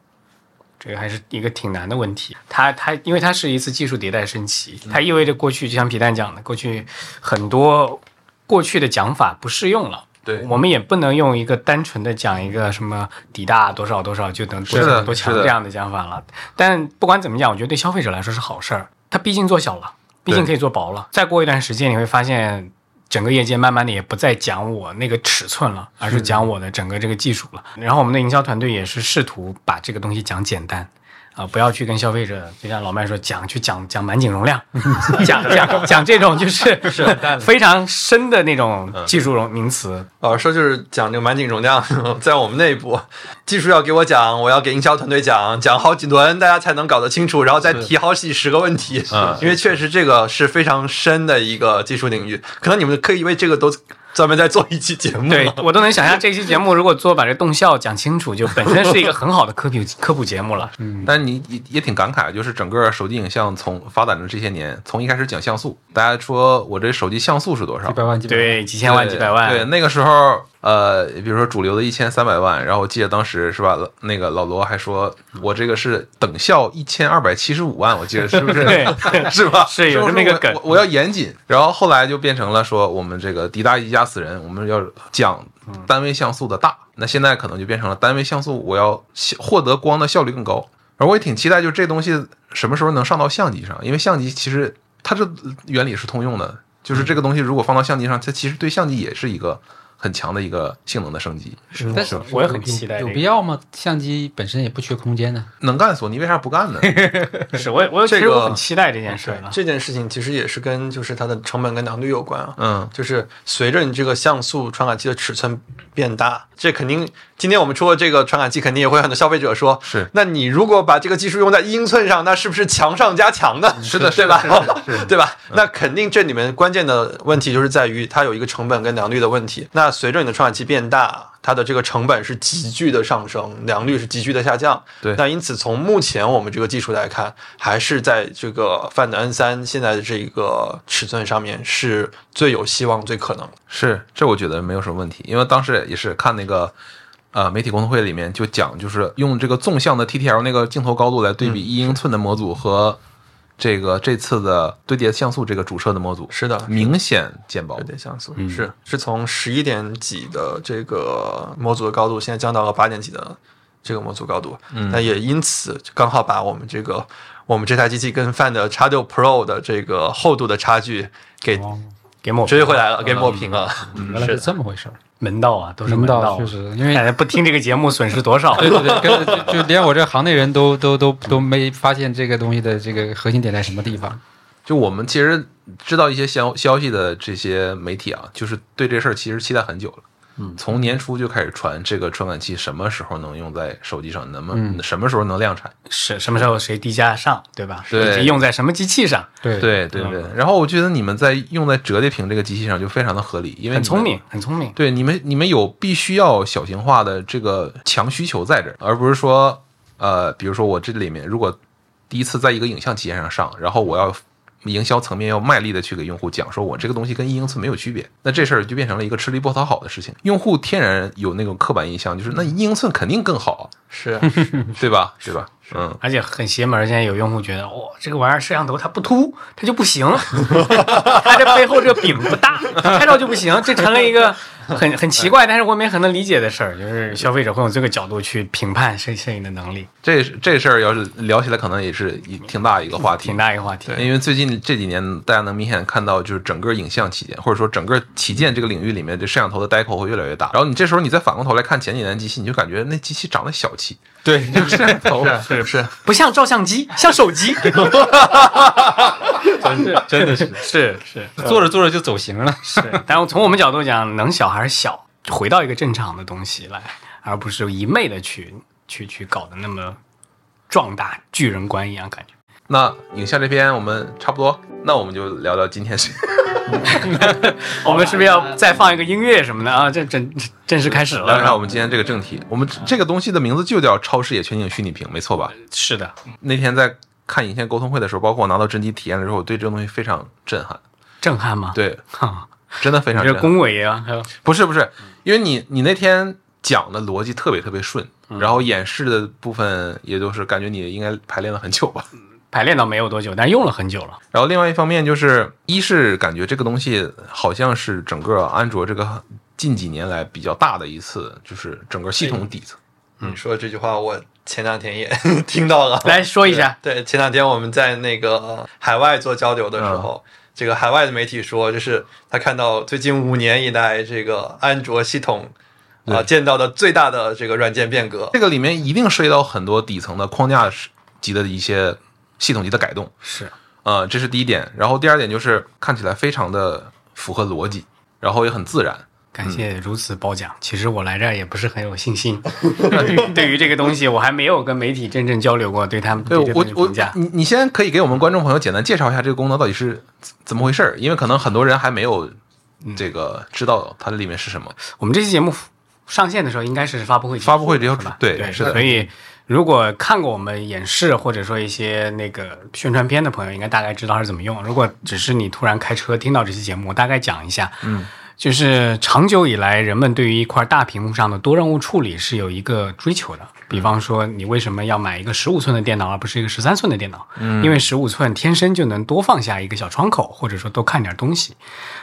这个还是一个挺难的问题。它它因为它是一次技术迭代升级，它意味着过去就像皮蛋讲的，过去很多过去的讲法不适用了。对我们也不能用一个单纯的讲一个什么底大多少多少就能多强多强这样的讲法了。但不管怎么讲，我觉得对消费者来说是好事儿，它毕竟做小了，毕竟可以做薄了。再过一段时间，你会发现。整个业界慢慢的也不再讲我那个尺寸了，而是讲我的整个这个技术了。然后我们的营销团队也是试图把这个东西讲简单，啊、不要去跟消费者，就像老麦说讲去讲讲满井容量，讲讲讲这种就是 非常深的那种技术容名词。老师说，就是讲这个满井容量，在我们内部，技术要给我讲，我要给营销团队讲，讲好几轮，大家才能搞得清楚，然后再提好几十个问题。嗯因为确实这个是非常深的一个技术领域，可能你们可以为这个都专门在做一期节目。对我都能想象这期节目如果做把这动效讲清楚，就本身是一个很好的科普科普节目了。嗯但你也也挺感慨，就是整个手机影像从发展的这些年，从一开始讲像素，大家说我这手机像素是多少几？百万，几百万，对，几千万、几百万，对，那个时候，呃，比如说主流的一千三百万，然后我记得当时是吧，那个老罗还说我这个是等效一千二百七十五万，我记得是不是？对 是吧？是有说这么一个梗我要严谨。然后后来就变成了说我们这个迪大一家死人，我们要讲单位像素的大。那现在可能就变成了单位像素，我要效获得光的效率更高。而我也挺期待，就这东西什么时候能上到相机上，因为相机其实它这原理是通用的，就是这个东西如果放到相机上，它其实对相机也是一个很强的一个性能的升级。但是我也很期待有这个必要吗？相机本身也不缺空间呢。能干索尼为啥不干呢？是我我其实我很期待这件事了。这件事情其实也是跟就是它的成本跟良率有关啊。嗯，就是随着你这个像素传感器的尺寸变大，这肯定今天我们出了这个传感器，肯定也会有很多消费者说，是那你如果把这个技术用在一英寸上，那是不是强上加强呢？是的对吧？对吧？那肯定这里面关键的问题就是在于它有一个成本跟良率的问题。那随着你的传感器变大，它的这个成本是急剧的上升，良率是急剧的下降。对那因此从目前我们这个技术来看，还是在这个 Find N 三现在的这个尺寸上面是最有希望、最可能的。是，这我觉得没有什么问题，因为当时也是看那个呃媒体沟通会里面就讲，就是用这个纵向的 TTL 那个镜头高度来对比一英寸的模组和这个这次的堆叠像素这个主摄的模组，是的，明显减薄有。点像素，是是从十一点几的这个模组的高度，现在降到了八点几的这个模组高度。嗯，那也因此刚好把我们这个我们这台机器跟 Find X6 Pro 的这个厚度的差距给给抹追回来了，给抹平了。原来是这么回事儿。门道啊，都是门道，道确实，因为大家不听这个节目损失多少？对对对，跟就就连我这行内人都都都都没发现这个东西的这个核心点在什么地方。就我们其实知道一些消消息的这些媒体啊，就是对这事儿其实期待很久了。嗯，从年初就开始传这个传感器什么时候能用在手机上，能不能什么时候能量产？什什么时候谁低价上，对吧？对以及用在什么机器上，对对对对。然后我觉得你们在用在折叠屏这个机器上就非常的合理，因为很聪明，很聪明。对你们，你们有必须要小型化的这个强需求在这儿，而不是说，呃，比如说我这里面如果第一次在一个影像器件上上，然后我要营销层面要卖力的去给用户讲，说我这个东西跟一英寸没有区别，那这事儿就变成了一个吃力不讨好的事情。用户天然有那种刻板印象，就是那一英寸肯定更好，是，对吧？对吧？嗯，而且很邪门，现在有用户觉得，哇、这个玩意儿摄像头它不凸，它就不行，它这背后这个饼不大，拍照就不行，这成了一个很很奇怪，但是我们也很能理解的事儿，就是消费者会用这个角度去评判摄摄影的能力，这这事儿要是聊起来，可能也是一挺大一个话题，挺大一个话题。因为最近这几年，大家能明显看到，就是整个影像旗舰，或者说整个旗舰这个领域里面，这摄像头的 deco 会越来越大。然后你这时候你再反过头来看前几年的机器，你就感觉那机器长得小气。对，这个摄像头是是，不像照相机，像手机，真的是 是是 做着做着就走形了。是。但是从我们角度讲，能小还是小，回到一个正常的东西来，而不是一昧的去去去搞得那么壮大，巨人观一样感觉。那影像这边我们差不多，那我们就聊聊今天这我们是不是要再放一个音乐什么的啊？这正正式开始聊一下。我们今天这个正题。我们这个东西的名字就叫超视野全景虚拟屏，没错吧？是的，那天在看影线沟通会的时候，包括我拿到真机体验的时候，我对这个东西非常震撼。震撼吗？对，哈，真的非常你这震撼。恭维啊，还有不是不是，因为你你那天讲的逻辑特别特别顺，嗯然后演示的部分也就是感觉你应该排练了很久吧。排练倒没有多久，但用了很久了。然后另外一方面就是，一是感觉这个东西好像是整个安卓这个近几年来比较大的一次，就是整个系统底层。你说的这句话，我前两天也 听到了。来说一下，对，前两天我们在那个海外做交流的时候，这个海外的媒体说，就是他看到最近五年以来这个安卓系统啊、对见到的最大的这个软件变革。这个里面一定涉及到很多底层的框架级的一些系统级的改动。是呃，这是第一点。然后第二点就是看起来非常的符合逻辑，然后也很自然。感谢如此褒奖。其实我来这儿也不是很有信心，对于对于这个东西，我还没有跟媒体真正交流过，对他们对我我这东西评价。你你先可以给我们观众朋友简单介绍一下这个功能到底是怎怎么回事儿，因为可能很多人还没有这个知道它里面是什么。我们这期节目上线的时候，应该是发布会发布会之后是吧？对对，是的所以如果看过我们演示或者说一些那个宣传片的朋友，应该大概知道是怎么用。如果只是你突然开车听到这期节目，我大概讲一下。嗯。就是长久以来，人们对于一块大屏幕上的多任务处理是有一个追求的。比方说，你为什么要买一个十五寸的电脑，而不是一个十三寸的电脑？嗯，因为十五寸天生就能多放下一个小窗口，或者说多看点东西。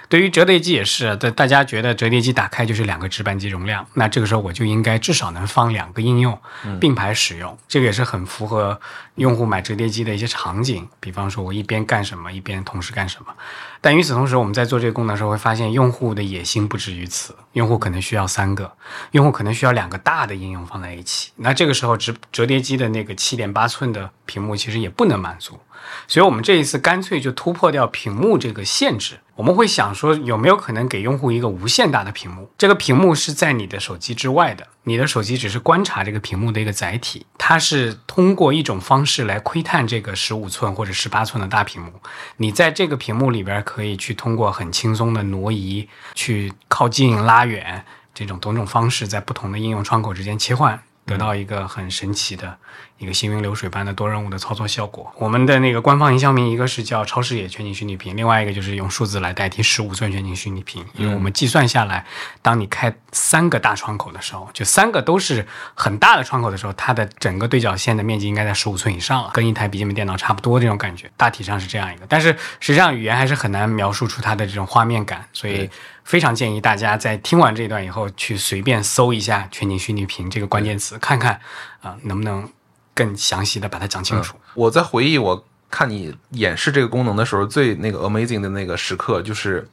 对于折叠机也是，大大家觉得折叠机打开就是两个直板机容量，那这个时候我就应该至少能放两个应用并排使用，这个也是很符合用户买折叠机的一些场景。比方说，我一边干什么，一边同时干什么。但与此同时，我们在做这个功能的时候，会发现用户的野心不止于此，用户可能需要三个，用户可能需要两个大的应用放在一起。那这个时候，折折叠机的那个七点八寸的屏幕其实也不能满足。所以我们这一次干脆就突破掉屏幕这个限制，我们会想说有没有可能给用户一个无限大的屏幕？这个屏幕是在你的手机之外的，你的手机只是观察这个屏幕的一个载体，它是通过一种方式来窥探这个十五寸或者十八寸的大屏幕。你在这个屏幕里边可以去通过很轻松的挪移、去靠近、拉远这种多种方式，在不同的应用窗口之间切换。得到一个很神奇的一个行云流水般的多任务的操作效果。我们的那个官方营销名，一个是叫超视野全景虚拟屏，另外一个就是用数字来代替十五寸全景虚拟屏。因为我们计算下来，当你开三个大窗口的时候，就三个都是很大的窗口的时候，它的整个对角线的面积应该在十五寸以上了，跟一台笔记本电脑差不多这种感觉，大体上是这样一个。但是实际上语言还是很难描述出它的这种画面感，所以。非常建议大家在听完这一段以后，去随便搜一下“全景虚拟屏”这个关键词，看看啊、能不能更详细的把它讲清楚。我在回忆我看你演示这个功能的时候，最那个 amazing 的那个时刻，就是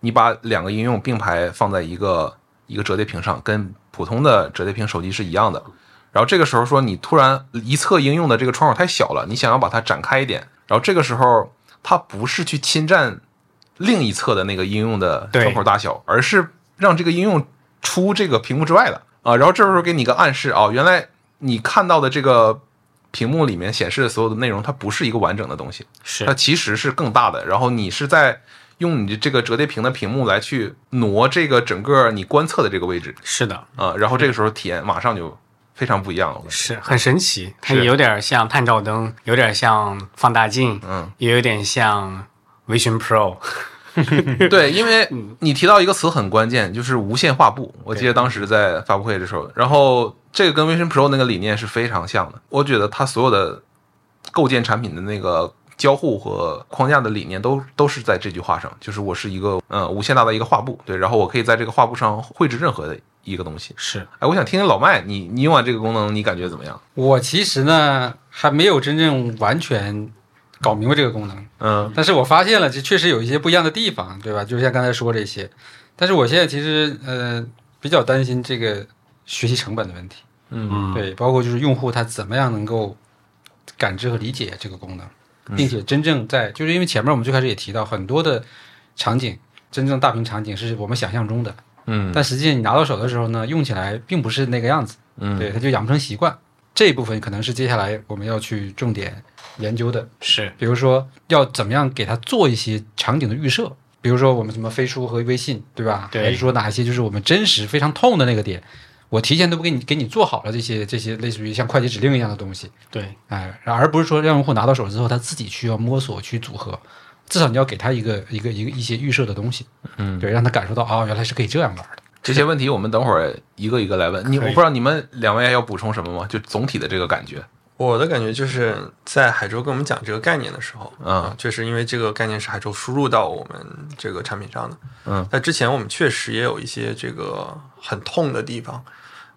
你把两个应用并排放在一个一个折叠屏上，跟普通的折叠屏手机是一样的。然后这个时候说，你突然一侧应用的这个窗口太小了，你想要把它展开一点，然后这个时候它不是去侵占另一侧的那个应用的窗口大小，而是让这个应用出这个屏幕之外的啊。然后这时候给你个暗示啊，原来你看到的这个屏幕里面显示的所有的内容，它不是一个完整的东西，是它其实是更大的。然后你是在用你的这个折叠屏的屏幕来去挪这个整个你观测的这个位置是的，啊，然后这个时候体验马上就非常不一样了。是很神奇，它是有点像探照灯，有点像放大镜，嗯，也有点像 Vision Pro。对，因为你提到一个词很关键，就是无线画布。我记得当时在发布会的时候，然后这个跟 Vision Pro 那个理念是非常像的。我觉得它所有的构建产品的那个交互和框架的理念都都是在这句话上，就是我是一个嗯无限大的一个画布，对，然后我可以在这个画布上绘制任何的一个东西。是哎，我想听听老麦，你你用完这个功能，你感觉怎么样？我其实呢还没有真正完全搞明白这个功能，嗯。但是我发现了，这确实有一些不一样的地方，对吧？就像刚才说这些，但是我现在其实呃比较担心这个学习成本的问题，嗯。对，包括就是用户他怎么样能够感知和理解这个功能，并且真正在就是因为前面我们最开始也提到很多的场景，真正大屏场景是我们想象中的，嗯。但实际你拿到手的时候呢，用起来并不是那个样子，嗯。对，它就养不成习惯。这一部分可能是接下来我们要去重点研究的，是比如说要怎么样给他做一些场景的预设，比如说我们什么飞书和微信，对吧？对还是说哪一些就是我们真实非常痛的那个点，我提前都给你给你做好了这些这些类似于像快捷指令一样的东西，对，哎，而不是说让用户拿到手之后他自己需要摸索去组合，至少你要给他一个一个一个一些预设的东西，嗯，对，让他感受到哦，原来是可以这样玩的。这些问题我们等会儿一个一个来问你。我不知道你们两位要补充什么吗？就总体的这个感觉。我的感觉就是在海州跟我们讲这个概念的时候，嗯。啊，确实因为这个概念是海州输入到我们这个产品上的，嗯，那之前我们确实也有一些这个很痛的地方，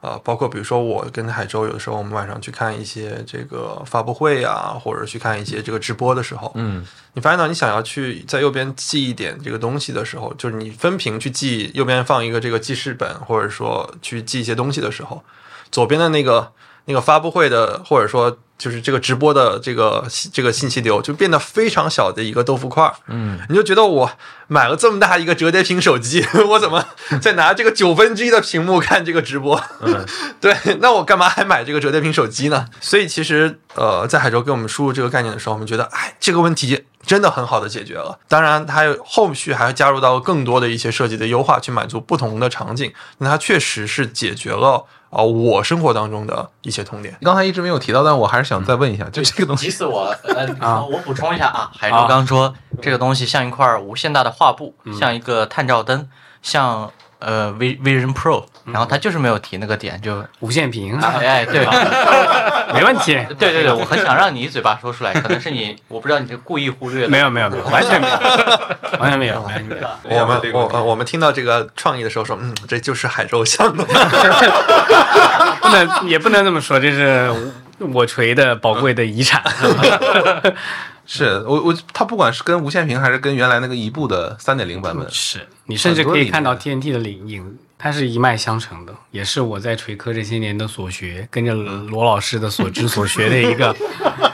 呃，包括比如说我跟海州有的时候我们晚上去看一些这个发布会啊，或者去看一些这个直播的时候，嗯。你发现到你想要去在右边记一点这个东西的时候，就是你分屏去记，右边放一个这个记事本，或者说去记一些东西的时候，左边的那个那个发布会的，或者说就是这个直播的这个这个信息流，就变得非常小的一个豆腐块儿。嗯，你就觉得我买了这么大一个折叠屏手机，我怎么在拿这个九分之一的屏幕看这个直播？嗯，对，那我干嘛还买这个折叠屏手机呢？所以其实呃，在海州给我们输入这个概念的时候，我们觉得，哎，这个问题真的很好的解决了。当然，它有后续还会加入到更多的一些设计的优化，去满足不同的场景。那它确实是解决了啊、呃我生活当中的一些痛点。刚才一直没有提到，但我还是想再问一下，就这个东西，急死我了！呃，啊我补充一下啊，海州啊刚说这个东西像一块无限大的画布，像一个探照灯，像呃 V Vision Pro，然后他就是没有提那个点，就无线屏，哎哎对 没问题。对对对，我很想让你嘴巴说出来，可能是你 我不知道你是故意忽略的，没有没有没有，完全没有，完全没有，完全没有。我们我呃我们听到这个创意的时候说，嗯，这就是海州项目。不能也不能这么说，这是我锤的宝贵的遗产。是我我它不管是跟无线屏还是跟原来那个一部的三点零版本，是你甚至可以看到 TNT 的影影，它是一脉相承的，也是我在锤科这些年的所学，跟着罗老师的所知所学的一个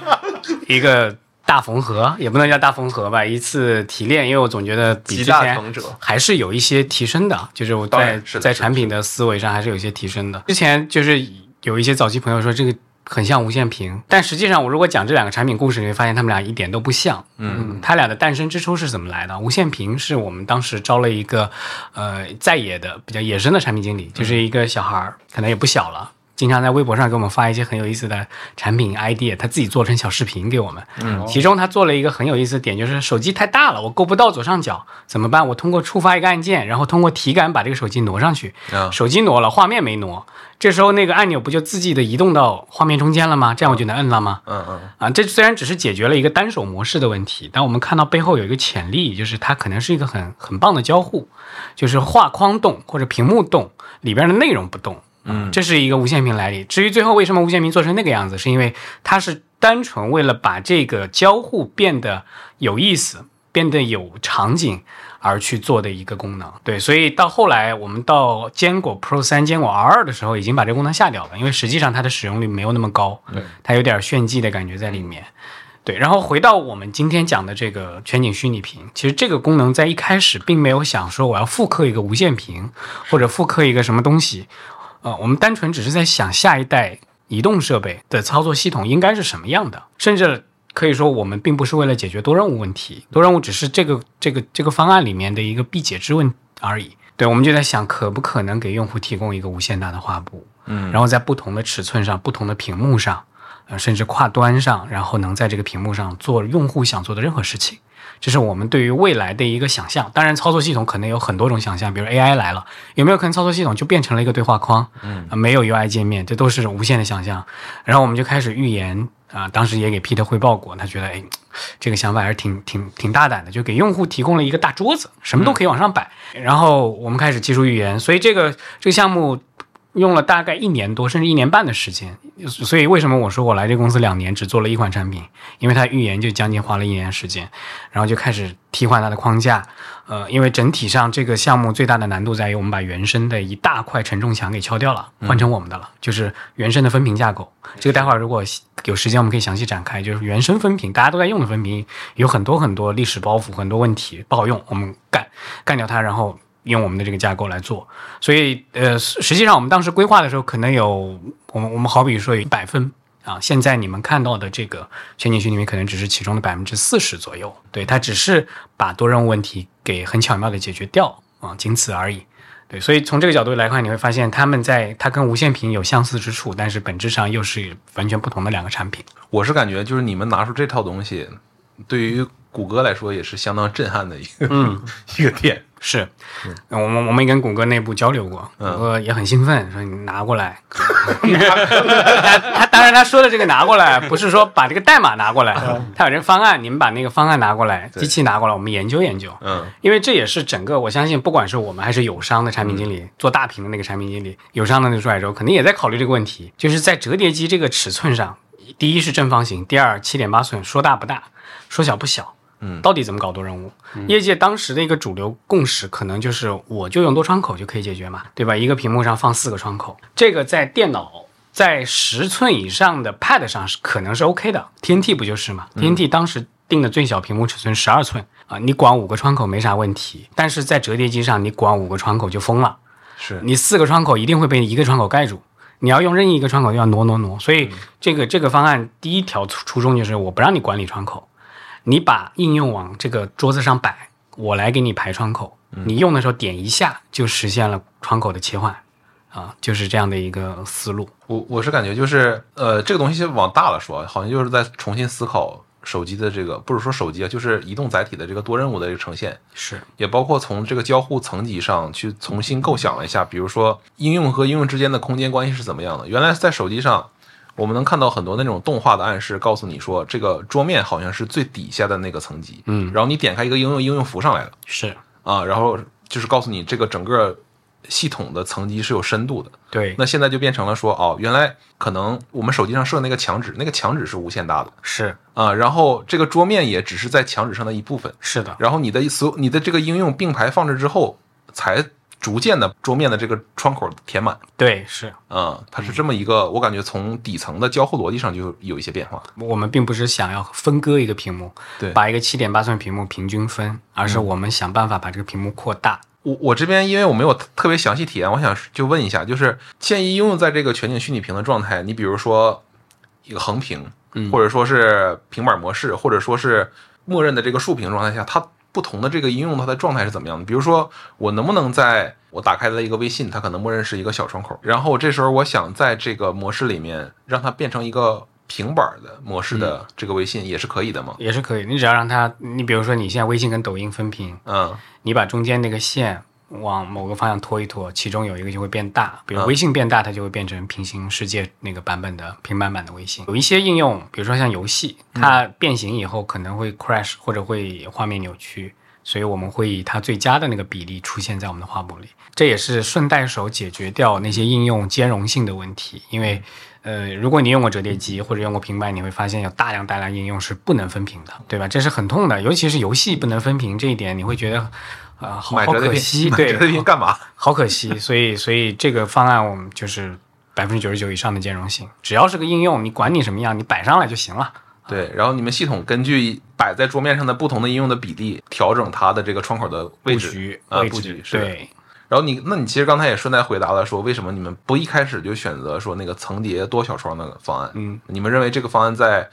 一个大缝合，也不能叫大缝合吧，一次提炼，因为我总觉得比集之前还是有一些提升的，就是我在在产品的思维上还是有一些提升的。之前就是有一些早期朋友说这个很像无线屏，但实际上我如果讲这两个产品故事，你会发现他们俩一点都不像。嗯，它俩的诞生之初是怎么来的？无线屏是我们当时招了一个呃在野的比较野生的产品经理，就是一个小孩儿，可能也不小了。经常在微博上给我们发一些很有意思的产品 idea，他自己做成小视频给我们。嗯，其中他做了一个很有意思的点，就是手机太大了，我够不到左上角，怎么办？我通过触发一个按键，然后通过体感把这个手机挪上去。啊手机挪了，画面没挪，这时候那个按钮不就自己的移动到画面中间了吗？这样我就能摁了吗？嗯嗯啊，这虽然只是解决了一个单手模式的问题，但我们看到背后有一个潜力，就是它可能是一个很很棒的交互，就是画框动或者屏幕动，里边的内容不动。嗯，这是一个无线屏来历。至于最后为什么无线屏做成那个样子，是因为它是单纯为了把这个交互变得有意思，变得有场景而去做的一个功能。对，所以到后来我们到坚果 Pro 三、坚果 R 二的时候，已经把这个功能下掉了，因为实际上它的使用率没有那么高，对，它有点炫技的感觉在里面。对，然后回到我们今天讲的这个全景虚拟屏，其实这个功能在一开始并没有想说我要复刻一个无线屏，或者复刻一个什么东西，呃，我们单纯只是在想下一代移动设备的操作系统应该是什么样的，甚至可以说我们并不是为了解决多任务问题，多任务只是这个这个这个方案里面的一个必解之问而已。对，我们就在想，可不可能给用户提供一个无限大的画布，嗯，然后在不同的尺寸上、不同的屏幕上，呃，甚至跨端上，然后能在这个屏幕上做用户想做的任何事情。这是我们对于未来的一个想象。当然，操作系统可能有很多种想象，比如 AI 来了，有没有可能操作系统就变成了一个对话框？嗯、没有 UI 界面，这都是无限的想象。然后我们就开始预言啊、当时也给 Peter 汇报过，他觉得哎，这个想法还是挺挺挺大胆的，就给用户提供了一个大桌子，什么都可以往上摆。然后我们开始技术预言，所以这个这个项目用了大概一年多，甚至一年半的时间。所以为什么我说我来这公司两年只做了一款产品？因为它预言就将近花了一年时间，然后就开始替换它的框架。呃，因为整体上这个项目最大的难度在于我们把原生的一大块承重墙给敲掉了，换成我们的了，就是原生的分屏架构。这个待会儿如果有时间我们可以详细展开，就是原生分屏，大家都在用的分屏，有很多很多历史包袱，很多问题不好用，我们干干掉它，然后用我们的这个架构来做。所以呃，实际上我们当时规划的时候，可能有我们我们好比说有一百分啊，现在你们看到的这个全景虚拟屏可能只是其中的百分之四十左右，对，它只是把多任务问题给很巧妙的解决掉啊，仅此而已。对，所以从这个角度来看，你会发现他们在它跟无线屏有相似之处，但是本质上又是完全不同的两个产品。我是感觉就是你们拿出这套东西，对于谷歌来说也是相当震撼的一个、嗯一个点。是，我们我们也跟谷歌内部交流过，嗯谷歌也很兴奋，说你拿过来。他他当然他说的这个拿过来，不是说把这个代码拿过来，他有这个方案，你们把那个方案拿过来，机器拿过来，我们研究研究。嗯因为这也是整个，我相信不管是我们还是友商的产品经理，做大屏的那个产品经理，友商的那个出海州，肯定也在考虑这个问题，就是在折叠机这个尺寸上，第一是正方形，第二七点八寸，说大不大，说小不小。嗯到底怎么搞多任务？业界当时的一个主流共识，可能就是我就用多窗口就可以解决嘛，对吧？一个屏幕上放四个窗口，这个在电脑在十寸以上的 Pad 上是可能是 OK 的，TNT 不就是嘛？TNT 当时定的最小屏幕尺寸十二寸啊，你管五个窗口没啥问题，但是在折叠机上你管五个窗口就疯了，是你四个窗口一定会被一个窗口盖住。你要用任意一个窗口就要挪挪挪，所以这个这个方案第一条初初衷就是我不让你管理窗口，你把应用往这个桌子上摆，我来给你排窗口，你用的时候点一下就实现了窗口的切换，啊，就是这样的一个思路。我我是感觉就是呃，这个东西往大了说，好像就是在重新思考手机的这个，不是说手机啊，就是移动载体的这个多任务的这个呈现，是，也包括从这个交互层级上去重新构想了一下，比如说应用和应用之间的空间关系是怎么样的。原来在手机上，我们能看到很多那种动画的暗示，告诉你说这个桌面好像是最底下的那个层级，嗯，然后你点开一个应用，应用浮上来了。是。啊，然后就是告诉你这个整个系统的层级是有深度的。对，那现在就变成了说，哦，原来可能我们手机上设那个墙纸，那个墙纸是无限大的。是。啊，然后这个桌面也只是在墙纸上的一部分，是的，然后你的所有你的这个应用并排放置之后，才逐渐的桌面的这个窗口填满。对，是。嗯，它是这么一个，我感觉从底层的交互逻辑上就有一些变化。我们并不是想要分割一个屏幕，对。把一个七点八寸屏幕平均分，而是我们想办法把这个屏幕扩大。我我这边因为我没有特别详细体验，我想就问一下，就是建议应用在这个全景虚拟屏的状态，你比如说一个横屏，嗯。或者说是平板模式，或者说是默认的这个竖屏状态下，它不同的这个应用它的状态是怎么样的？比如说我能不能在我打开了一个微信，它可能默认是一个小窗口，然后这时候我想在这个模式里面让它变成一个平板的模式的这个微信也是可以的吗？也是可以，你只要让它，你比如说你现在微信跟抖音分屏，嗯你把中间那个线往某个方向拖一拖，其中有一个就会变大，比如嗯微信变大，它就会变成平行世界那个版本的平板版的微信。有一些应用，比如说像游戏，它变形以后可能会 crash 或者会画面扭曲，所以我们会以它最佳的那个比例出现在我们的画布里。这也是顺带手解决掉那些应用兼容性的问题，因为。呃，如果你用过折叠机或者用过平板，你会发现有大量大量应用是不能分屏的，对吧？这是很痛的，尤其是游戏不能分屏这一点，你会觉得，啊、好可惜，对干嘛？好可惜。所以，所以这个方案我们就是百分之九十九以上的兼容性，只要是个应用，你管你什么样，你摆上来就行了。对，然后你们系统根据摆在桌面上的不同的应用的比例，调整它的这个窗口的位置布局啊，布局是。对，然后你，那你其实刚才也顺带回答了，说为什么你们不一开始就选择说那个层叠多小窗的方案？嗯，你们认为这个方案在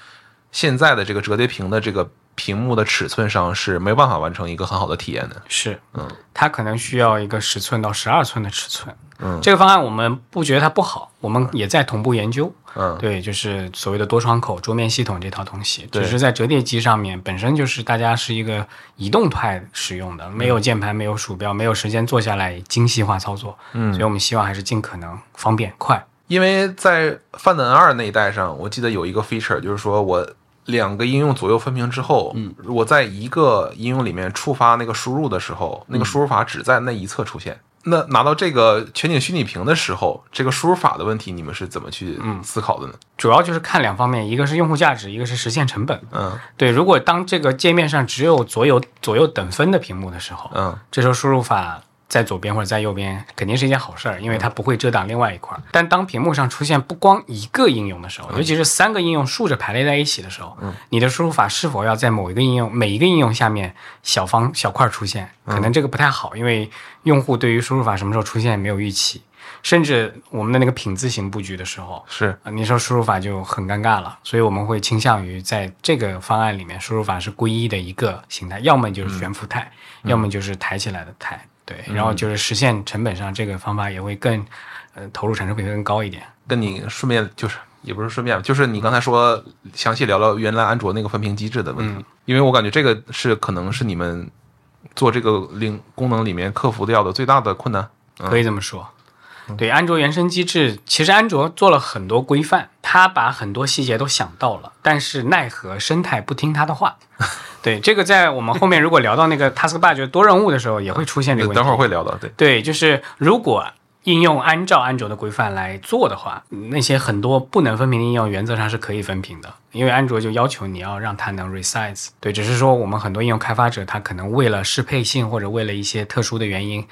现在的这个折叠屏的这个屏幕的尺寸上是没有办法完成一个很好的体验的？是，嗯，它可能需要一个十寸到十二寸的尺寸。嗯这个方案我们不觉得它不好，我们也在同步研究。嗯，对，就是所谓的多窗口桌面系统这套东西，只是在折叠机上面本身就是大家是一个移动派使用的，没有键盘，没有鼠标，没有时间坐下来精细化操作，嗯所以我们希望还是尽可能方便快。因为在 Find N 二那一代上，我记得有一个 feature，就是说我两个应用左右分屏之后，嗯，我在一个应用里面触发那个输入的时候，那个输入法只在那一侧出现。那拿到这个全景虚拟屏的时候，这个输入法的问题，你们是怎么去思考的呢？主要就是看两方面，一个是用户价值，一个是实现成本。嗯对，如果当这个界面上只有左右左右等分的屏幕的时候，嗯这时候输入法在左边或者在右边肯定是一件好事儿，因为它不会遮挡另外一块儿。但当屏幕上出现不光一个应用的时候，尤其是三个应用竖着排列在一起的时候，你的输入法是否要在某一个应用每一个应用下面小方小块儿出现，可能这个不太好，因为用户对于输入法什么时候出现没有预期。甚至我们的那个品字型布局的时候，是。啊，你说输入法就很尴尬了，所以我们会倾向于在这个方案里面，输入法是归一的一个形态，要么就是悬浮态，要么就是抬起来的态，对，然后就是实现成本上这个方法也会更，呃，投入产出比会更高一点。跟你顺便就是也不是顺便，就是你刚才说详细聊聊原来安卓那个分屏机制的问题，因为我感觉这个是可能是你们做这个零功能里面克服掉的最大的困难。可以这么说。对，安卓原生机制，其实安卓做了很多规范，它把很多细节都想到了，但是奈何生态不听它的话。对，这个在我们后面如果聊到那个 Taskbar 就是多任务的时候，也会出现这个问题。等会儿会聊到，对，对，就是如果应用按照安卓的规范来做的话，那些很多不能分屏的应用原则上是可以分屏的，因为安卓就要求你要让它能 resize。对，只是说我们很多应用开发者他可能为了适配性或者为了一些特殊的原因，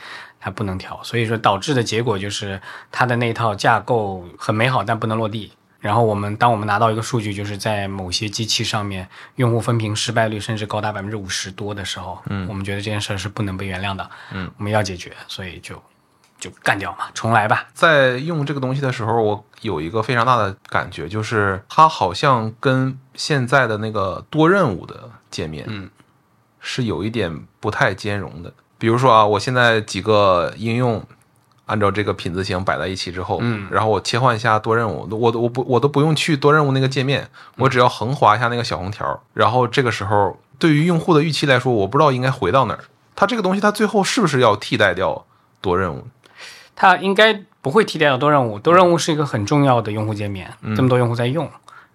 他不能调，所以说导致的结果就是它的那套架构很美好，但不能落地。然后我们当我们拿到一个数据，就是在某些机器上面用户分屏失败率甚至高达百分之五十多的时候，嗯，我们觉得这件事儿是不能被原谅的，嗯，我们要解决，所以就就干掉嘛，重来吧。在用这个东西的时候，我有一个非常大的感觉，就是它好像跟现在的那个多任务的界面，嗯，是有一点不太兼容的。比如说啊，我现在几个应用按照这个品字形摆在一起之后，嗯然后我切换一下多任务，我都我不我都不用去多任务那个界面，我只要横滑一下那个小红条，然后这个时候对于用户的预期来说，我不知道应该回到哪儿。它这个东西，它最后是不是要替代掉多任务？它应该不会替代掉多任务，多任务是一个很重要的用户界面，这么多用户在用。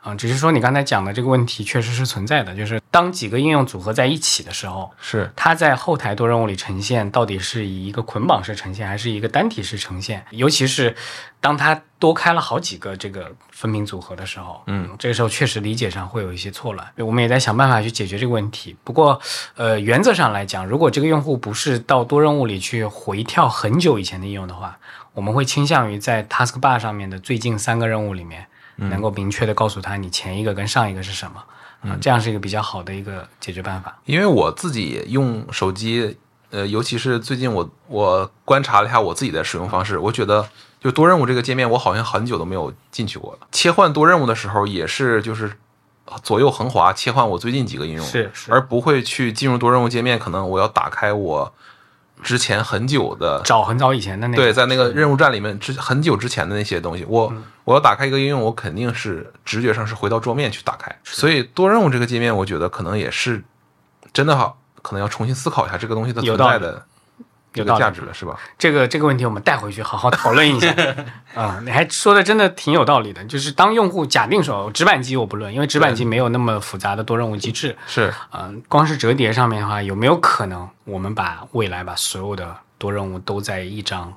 啊，只是说你刚才讲的这个问题确实是存在的，就是当几个应用组合在一起的时候，是它在后台多任务里呈现到底是以一个捆绑式呈现，还是一个单体式呈现？尤其是当它多开了好几个这个分屏组合的时候，嗯，这个时候确实理解上会有一些错乱。我们也在想办法去解决这个问题。不过，呃，原则上来讲，如果这个用户不是到多任务里去回跳很久以前的应用的话，我们会倾向于在 Taskbar 上面的最近三个任务里面，能够明确的告诉他你前一个跟上一个是什么。啊，这样是一个比较好的一个解决办法。因为我自己用手机，呃，尤其是最近我我观察了一下我自己的使用方式，我觉得就多任务这个界面，我好像很久都没有进去过了。切换多任务的时候，也是就是左右横滑切换我最近几个应用，是是而不会去进入多任务界面。可能我要打开我之前很久的找很早以前的那个，对，在那个任务站里面之很久之前的那些东西，我、我要打开一个应用，我肯定是直觉上是回到桌面去打开。所以多任务这个界面，我觉得可能也是真的好，可能要重新思考一下这个东西的存在的这有道理个价值了，是吧？这个这个问题我们带回去好好讨论一下 啊！你还说的真的挺有道理的，就是当用户假定说直板机我不论，因为直板机没有那么复杂的多任务机制，是，嗯、光是折叠上面的话，有没有可能我们把未来把所有的多任务都在一张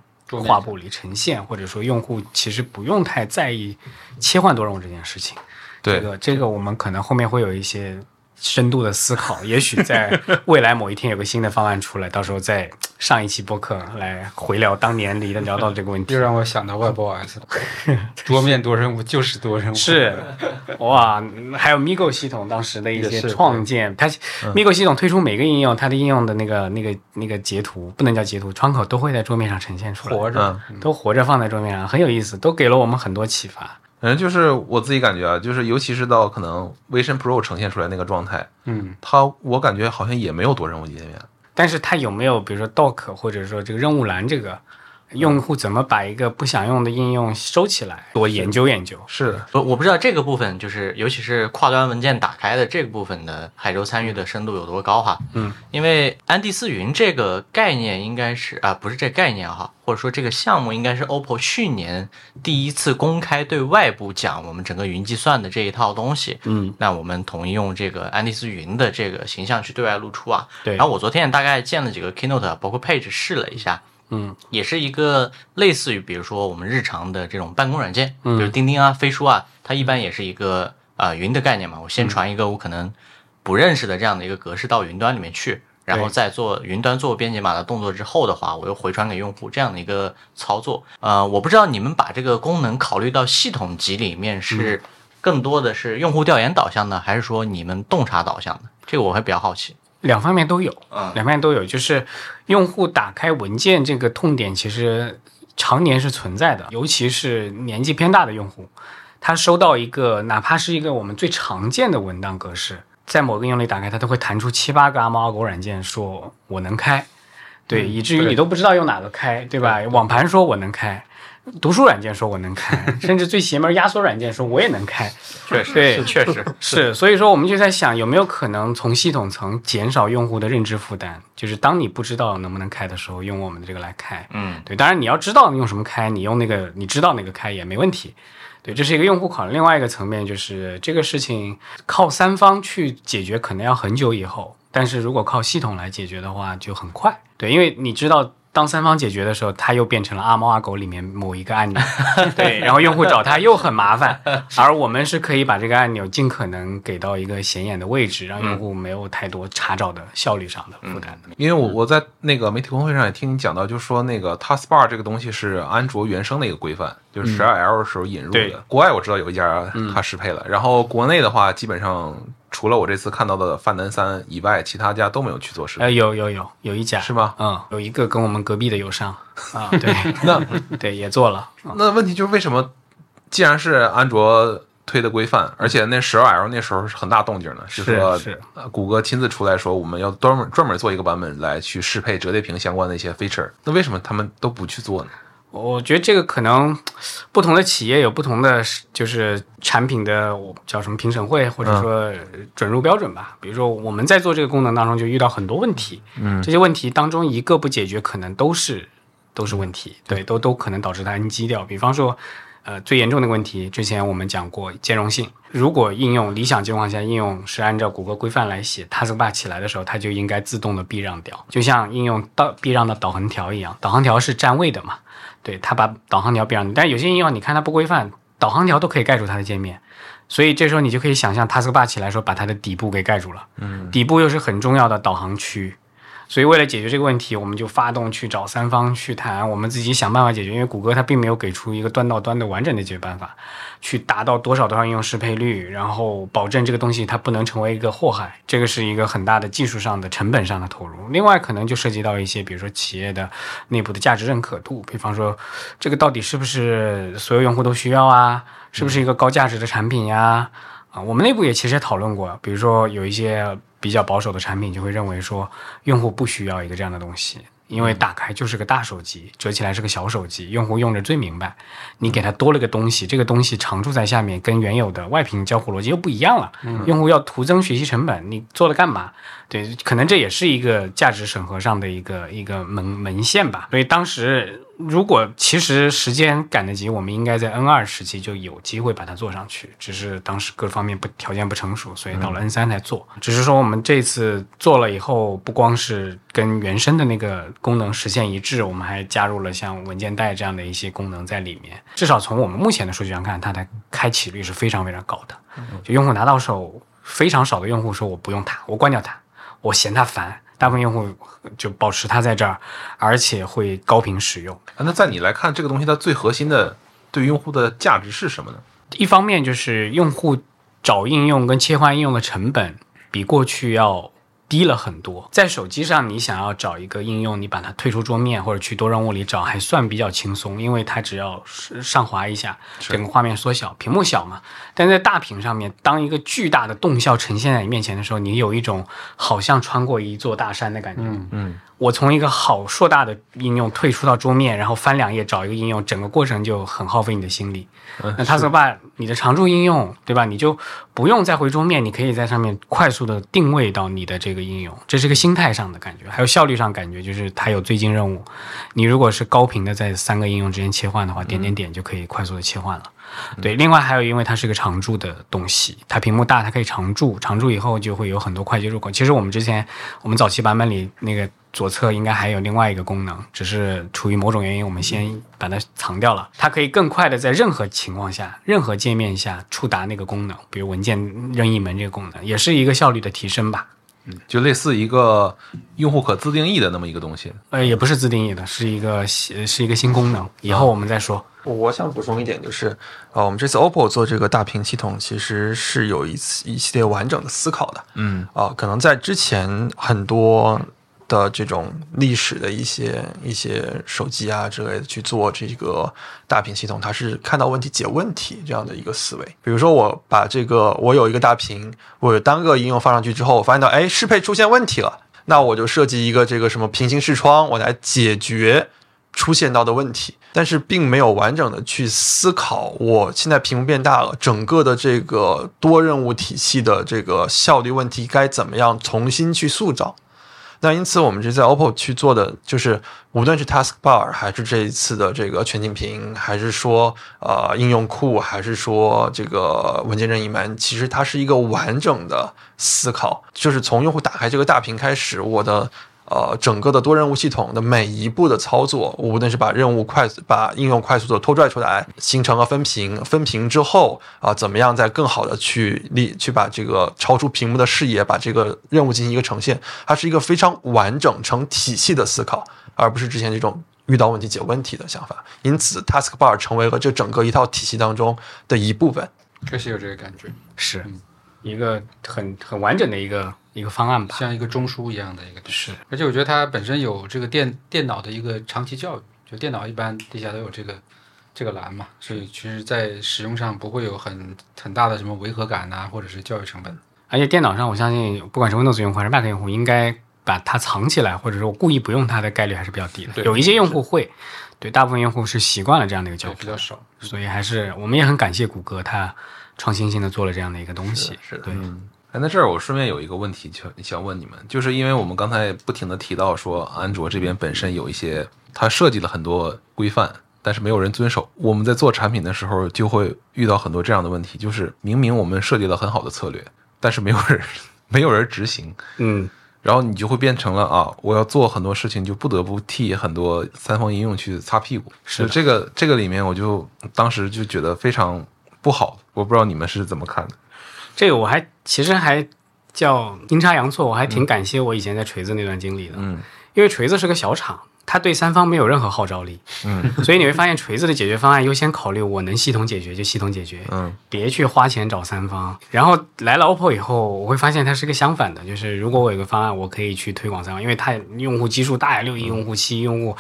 画布里呈现，或者说用户其实不用太在意切换多任务这件事情？对这个这个我们可能后面会有一些深度的思考，也许在未来某一天有个新的方案出来，到时候再上一期播客来回聊当年离的聊到这个问题又。让我想到 WebOS 了，桌面多任务 就是多任务，是，哇，还有 Migo 系统当时的一些创建，它 Migo 系统推出每个应用，它的应用的那个那个那个截图不能叫截图，窗口都会在桌面上呈现出来，活着。都活着放在桌面上，很有意思，都给了我们很多启发。反正就是我自己感觉啊，就是尤其是到可能 Vision Pro 呈现出来那个状态，嗯，它我感觉好像也没有多任务界面。但是它有没有比如说 Dock 或者说这个任务栏这个？用户怎么把一个不想用的应用收起来？多研究研究。是的，我我不知道这个部分就是，尤其是跨端文件打开的这个部分的海州参与的深度有多高哈？嗯，因为安第斯云这个概念应该是啊，不是这概念哈，或者说这个项目应该是 OPPO 去年第一次公开对外部讲我们整个云计算的这一套东西。嗯，那我们统一用这个安第斯云的这个形象去对外露出啊。对然后我昨天也大概见了几个 Keynote，包括配置试了一下。嗯，也是一个类似于，比如说我们日常的这种办公软件，嗯比如钉钉啊、飞书啊，它一般也是一个啊、呃云的概念嘛。我嗯先传一个我可能不认识的这样的一个格式到云端里面去，然后再做云端做编解码的动作之后的话，我又回传给用户这样的一个操作。呃，我不知道你们把这个功能考虑到系统级里面嗯是更多的是用户调研导向的，还是说你们洞察导向的？这个我会比较好奇。两方面都有，嗯两方面都有。就是用户打开文件这个痛点，其实常年是存在的，尤其是年纪偏大的用户，他收到一个哪怕是一个我们最常见的文档格式，在某个应用里打开，它都会弹出七八个阿猫阿狗软件，说我能开，对，以至于你都不知道用哪个开，对吧？网盘说我能开。读书软件说我能开，甚至最邪门压缩软件说我也能开。确实，确实是，所以说我们就在想，有没有可能从系统层减少用户的认知负担？就是当你不知道能不能开的时候，用我们的这个来开。嗯，对，当然你要知道用什么开，你用那个你知道那个开也没问题。对，这是一个用户考虑。另外一个层面就是这个事情靠三方去解决，可能要很久以后；但是如果靠系统来解决的话，就很快。对，因为你知道。当三方解决的时候，它又变成了阿猫阿狗里面某一个按钮，对，然后用户找它又很麻烦，而我们是可以把这个按钮尽可能给到一个显眼的位置，让用户没有太多查找的效率上的负担的。因为我我在那个媒体峰会上也听你讲到，就是说那个 Taskbar 这个东西是安卓原生的一个规范，就是十二 L 的时候引入对的。国外我知道有一家它适配了，然后国内的话，基本上除了我这次看到的范南三以外，其他家都没有去做适呃，有有有有一家是吗嗯，有一个跟我们隔壁的友商啊，对，那对也做了，那问题就是为什么，既然是安卓推的规范，而且那十二 L 那时候是很大动静呢，是说是呃谷歌亲自出来说我们要专门专门做一个版本来去适配折叠屏相关的一些 feature，那为什么他们都不去做呢？我觉得这个可能 不同的企业有不同的就是产品的叫什么评审会，或者说准入标准吧。比如说我们在做这个功能当中就遇到很多问题，嗯，这些问题当中一个不解决，可能都是都是问题，对，都都可能导致它 NG 掉。比方说。呃，最严重的问题，之前我们讲过兼容性。如果应用理想情况下，应用是按照谷歌规范来写，Taskbar 起来的时候，它就应该自动的避让掉，就像应用到避让的导航条一样。导航条是占位的嘛？对，它把导航条避让，但有些应用你看它不规范，导航条都可以盖住它的界面，所以这时候你就可以想象 Taskbar 起来的时候把它的底部给盖住了。嗯，底部又是很重要的导航区。所以为了解决这个问题，我们就发动去找三方去谈，我们自己想办法解决。因为谷歌它并没有给出一个端到端的完整的解决办法，去达到多少多少应用适配率，然后保证这个东西它不能成为一个祸害。这个是一个很大的技术上的成本上的投入。另外，可能就涉及到一些，比如说企业的内部的价值认可度，比方说这个到底是不是所有用户都需要啊？是不是一个高价值的产品呀？我们内部也其实也讨论过，比如说有一些比较保守的产品就会认为说，用户不需要一个这样的东西，因为打开就是个大手机，折起来是个小手机，用户用着最明白。你给它多了个东西，这个东西常驻在下面，跟原有的外屏交互逻辑又不一样了。用户要徒增学习成本，你做了干嘛？对，可能这也是一个价值审核上的一个一个门门线吧。所以当时如果其实时间赶得及，我们应该在 N 二时期就有机会把它做上去，只是当时各方面不条件不成熟，所以到了 N 三才做。只是说我们这次做了以后，不光是跟原生的那个功能实现一致，我们还加入了像文件袋这样的一些功能在里面。至少从我们目前的数据上看，它的开启率是非常非常高的。就用户拿到手，非常少的用户说我不用它，我关掉它。我嫌它烦，大部分用户就保持它在这儿，而且会高频使用。啊那在你来看，这个东西它最核心的对用户的价值是什么呢？一方面就是用户找应用跟切换应用的成本比过去要低了很多。在手机上，你想要找一个应用，你把它退出桌面或者去多任务里找，还算比较轻松，因为它只要是上滑一下，整个画面缩小，屏幕小嘛。但在大屏上面，当一个巨大的动效呈现在你面前的时候，你有一种好像穿过一座大山的感觉。嗯嗯，我从一个好硕大的应用退出到桌面，然后翻两页找一个应用，整个过程就很耗费你的心力。那他说把你的常驻应用，对吧？你就不用再回桌面，你可以在上面快速的定位到你的这个应用，这是个心态上的感觉，还有效率上感觉，就是它有最近任务。你如果是高频的在三个应用之间切换的话，点点点就可以快速的切换了。对，另外还有，因为它是个常驻的东西，它屏幕大，它可以常驻，常驻以后就会有很多快捷入口。其实我们之前我们早期版本里那个左侧应该还有另外一个功能，只是出于某种原因，我们先把它藏掉了。它可以更快的在任何情况下、任何界面下触达那个功能，比如文件任意门这个功能，也是一个效率的提升吧。嗯就类似一个用户可自定义的那么一个东西。呃，也不是自定义的，是一个新是一个新功能，以后我们再说。我想补充一点，就是呃，我们这次 OPPO 做这个大屏系统，其实是有一次一系列完整的思考的。嗯啊、可能在之前很多的这种历史的一些一些手机啊之类的去做这个大屏系统，它是看到问题解问题这样的一个思维。比如说，我把这个我有一个大屏，我有单个应用放上去之后，我发现到哎适配出现问题了，那我就设计一个这个什么平行视窗，我来解决。出现到的问题，但是并没有完整的去思考，我现在屏幕变大了，整个的这个多任务体系的这个效率问题该怎么样重新去塑造。那因此，我们这在 OPPO 去做的，就是无论是 Taskbar，还是这一次的这个全景屏，还是说呃应用库，还是说这个文件任意门，其实它是一个完整的思考，就是从用户打开这个大屏开始，我的呃整个的多任务系统的每一步的操作，无论是把任务快速、把应用快速的拖拽出来，形成了分屏，分屏之后啊、怎么样再更好的去立去把这个超出屏幕的视野，把这个任务进行一个呈现，它是一个非常完整成体系的思考，而不是之前这种遇到问题解问题的想法。因此，Taskbar 成为了这整个一套体系当中的一部分。确实有这个感觉，是一个很很完整的一个一个方案吧。像一个中枢一样的一个。是，而且我觉得它本身有这个电电脑的一个长期教育，就电脑一般底下都有这个这个栏嘛，所以其实在使用上不会有很很大的什么违和感呐、或者是教育成本。而且电脑上，我相信不管是 Windows 用户还是 Mac 用户，应该把它藏起来，或者说我故意不用它的概率还是比较低的。对有一些用户会，对大部分用户是习惯了这样的一个交对，互比，较少。所以还是我们也很感谢谷歌，它创新性的做了这样的一个东西。是的对，哎，那这儿我顺便有一个问题想想问你们，就是因为我们刚才不停的提到说，安卓这边本身有一些它设计了很多规范，但是没有人遵守。我们在做产品的时候就会遇到很多这样的问题，就是明明我们设计了很好的策略，但是没有人 没有人执行，嗯，然后你就会变成了啊，我要做很多事情，就不得不替很多三方应用去擦屁股。是这个这个里面，我就当时就觉得非常不好。我不知道你们是怎么看的。这个我还其实还叫阴差阳错，我还挺感谢我以前在锤子那段经历的，嗯因为锤子是个小厂。它对三方没有任何号召力，嗯 所以你会发现锤子的解决方案优先考虑我能系统解决就系统解决，嗯别去花钱找三方。然后来了 OPPO 以后，我会发现它是个相反的，就是如果我有个方案，我可以去推广三方，因为它用户基数大呀，六亿用户、七亿用户，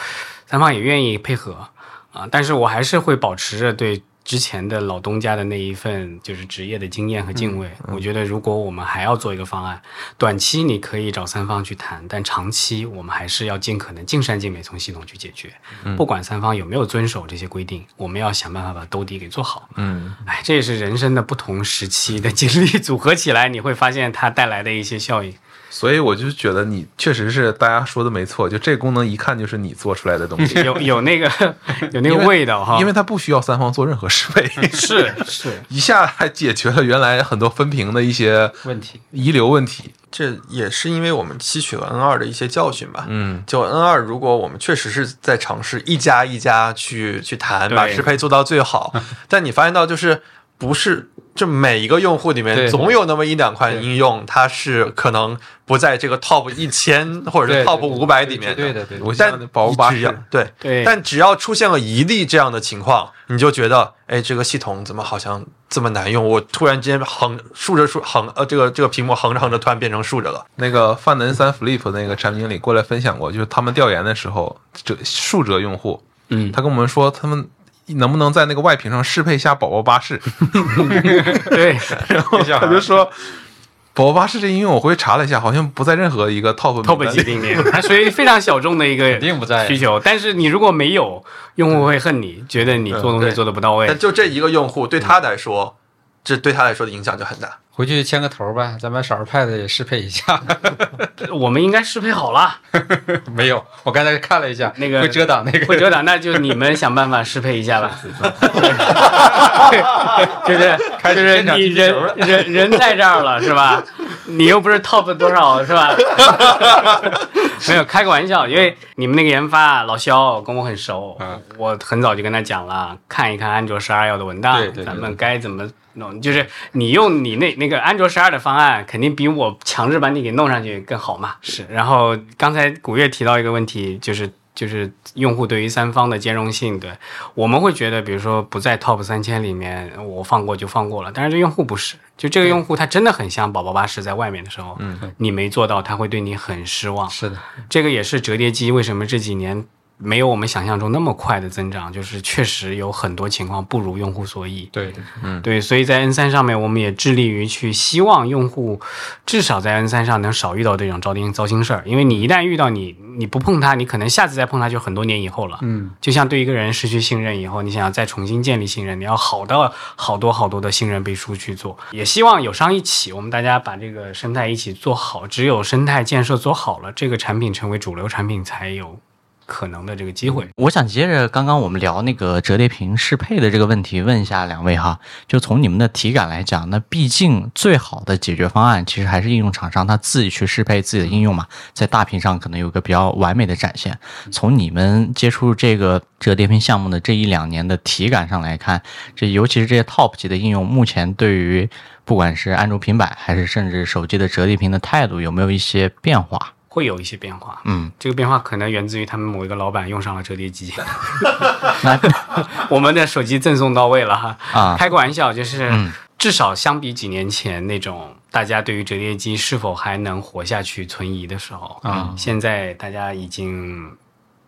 三方也愿意配合啊。但是我还是会保持着对之前的老东家的那一份就是职业的经验和敬畏。我觉得如果我们还要做一个方案，短期你可以找三方去谈，但长期我们还是要尽可能尽善尽美从系统去解决。不管三方有没有遵守这些规定，我们要想办法把兜底给做好。嗯哎，这也是人生的不同时期的经历组合起来，你会发现它带来的一些效应。所以我就觉得你确实是大家说的没错，就这个功能一看就是你做出来的东西，有有那个 有那个味道哈，因为它不需要三方做任何适配，是 是一下还解决了原来很多分屏的一些问题遗留问题。这也是因为我们吸取了 N 二的一些教训吧。嗯就 N 二，如果我们确实是在尝试一家一家去去谈，把适配做到最好，但你发现到就是不是，这每一个用户里面总有那么一两款应用，它是可能不在这个 top 一千或者是 top 五百里面对的对的我但像宝宝巴只要，对对但只要出现了一例这样的情况，你就觉得，哎，这个系统怎么好像这么难用？我突然之间横竖着竖横呃，这个这个屏幕横着横着突然变成竖着了。那个范能三 Flip 那个产品经理过来分享过，就是他们调研的时候，这竖折用户，嗯，他跟我们说他们。能不能在那个外屏上适配一下宝宝巴士？对，然后他就说，宝宝巴士这应用我回去查了一下，好像不在任何一个 top top 级里面，它属于非常小众的一个肯定不在需求。但是你如果没有，用户会恨你，觉得你做东西做的不到位但。就这一个用户对他来说，这对他来说的影响就很大。回去牵个头吧，咱把少儿派的也适配一下。我们应该适配好了，没有，我刚才看了一下，那个会遮挡那个。会遮挡，那就你们想办法适配一下吧。就是就是你踢球了人人人在这儿了是吧？你又不是 top 多少是吧？没有开个玩笑，因为你们那个研发老肖跟我很熟，嗯我很早就跟他讲了，看一看安卓十二幺的文档，对对对咱们该怎么弄。就是你用你那那个安卓十二的方案，肯定比我强制把你给弄上去更好嘛。是。然后刚才古月提到一个问题，就是。就是用户对于三方的兼容性，对我们会觉得，比如说不在 top 三千里面，我放过就放过了。但是这用户不是，就这个用户他真的很像宝宝巴士在外面的时候，嗯，你没做到，他会对你很失望。是的，这个也是折叠机为什么这几年没有我们想象中那么快的增长，就是确实有很多情况不如用户所意。对嗯，对，所以在 N 三上面，我们也致力于去希望用户至少在 N 三上能少遇到这种糟心糟心事儿，因为你一旦遇到你你不碰它，你可能下次再碰它就很多年以后了。嗯，就像对一个人失去信任以后，你想要再重新建立信任，你要好到好多好多的信任背书去做。也希望友商一起，我们大家把这个生态一起做好。只有生态建设做好了，这个产品成为主流产品才有可能的这个机会。我想接着刚刚我们聊那个折叠屏适配的这个问题，问一下两位哈，就从你们的体感来讲，那毕竟最好的解决方案其实还是应用厂商他自己去适配自己的应用嘛，在大屏上可能有个比较完美的展现。从你们接触这个折叠屏项目的这一两年的体感上来看，这尤其是这些 top 级的应用，目前对于不管是安卓平板还是甚至手机的折叠屏的态度，有没有一些变化？会有一些变化，嗯，这个变化可能源自于他们某一个老板用上了折叠机，那 我们的手机赠送到位了哈。啊，开个玩笑，就是嗯。至少相比几年前那种大家对于折叠机是否还能活下去存疑的时候，啊。现在大家已经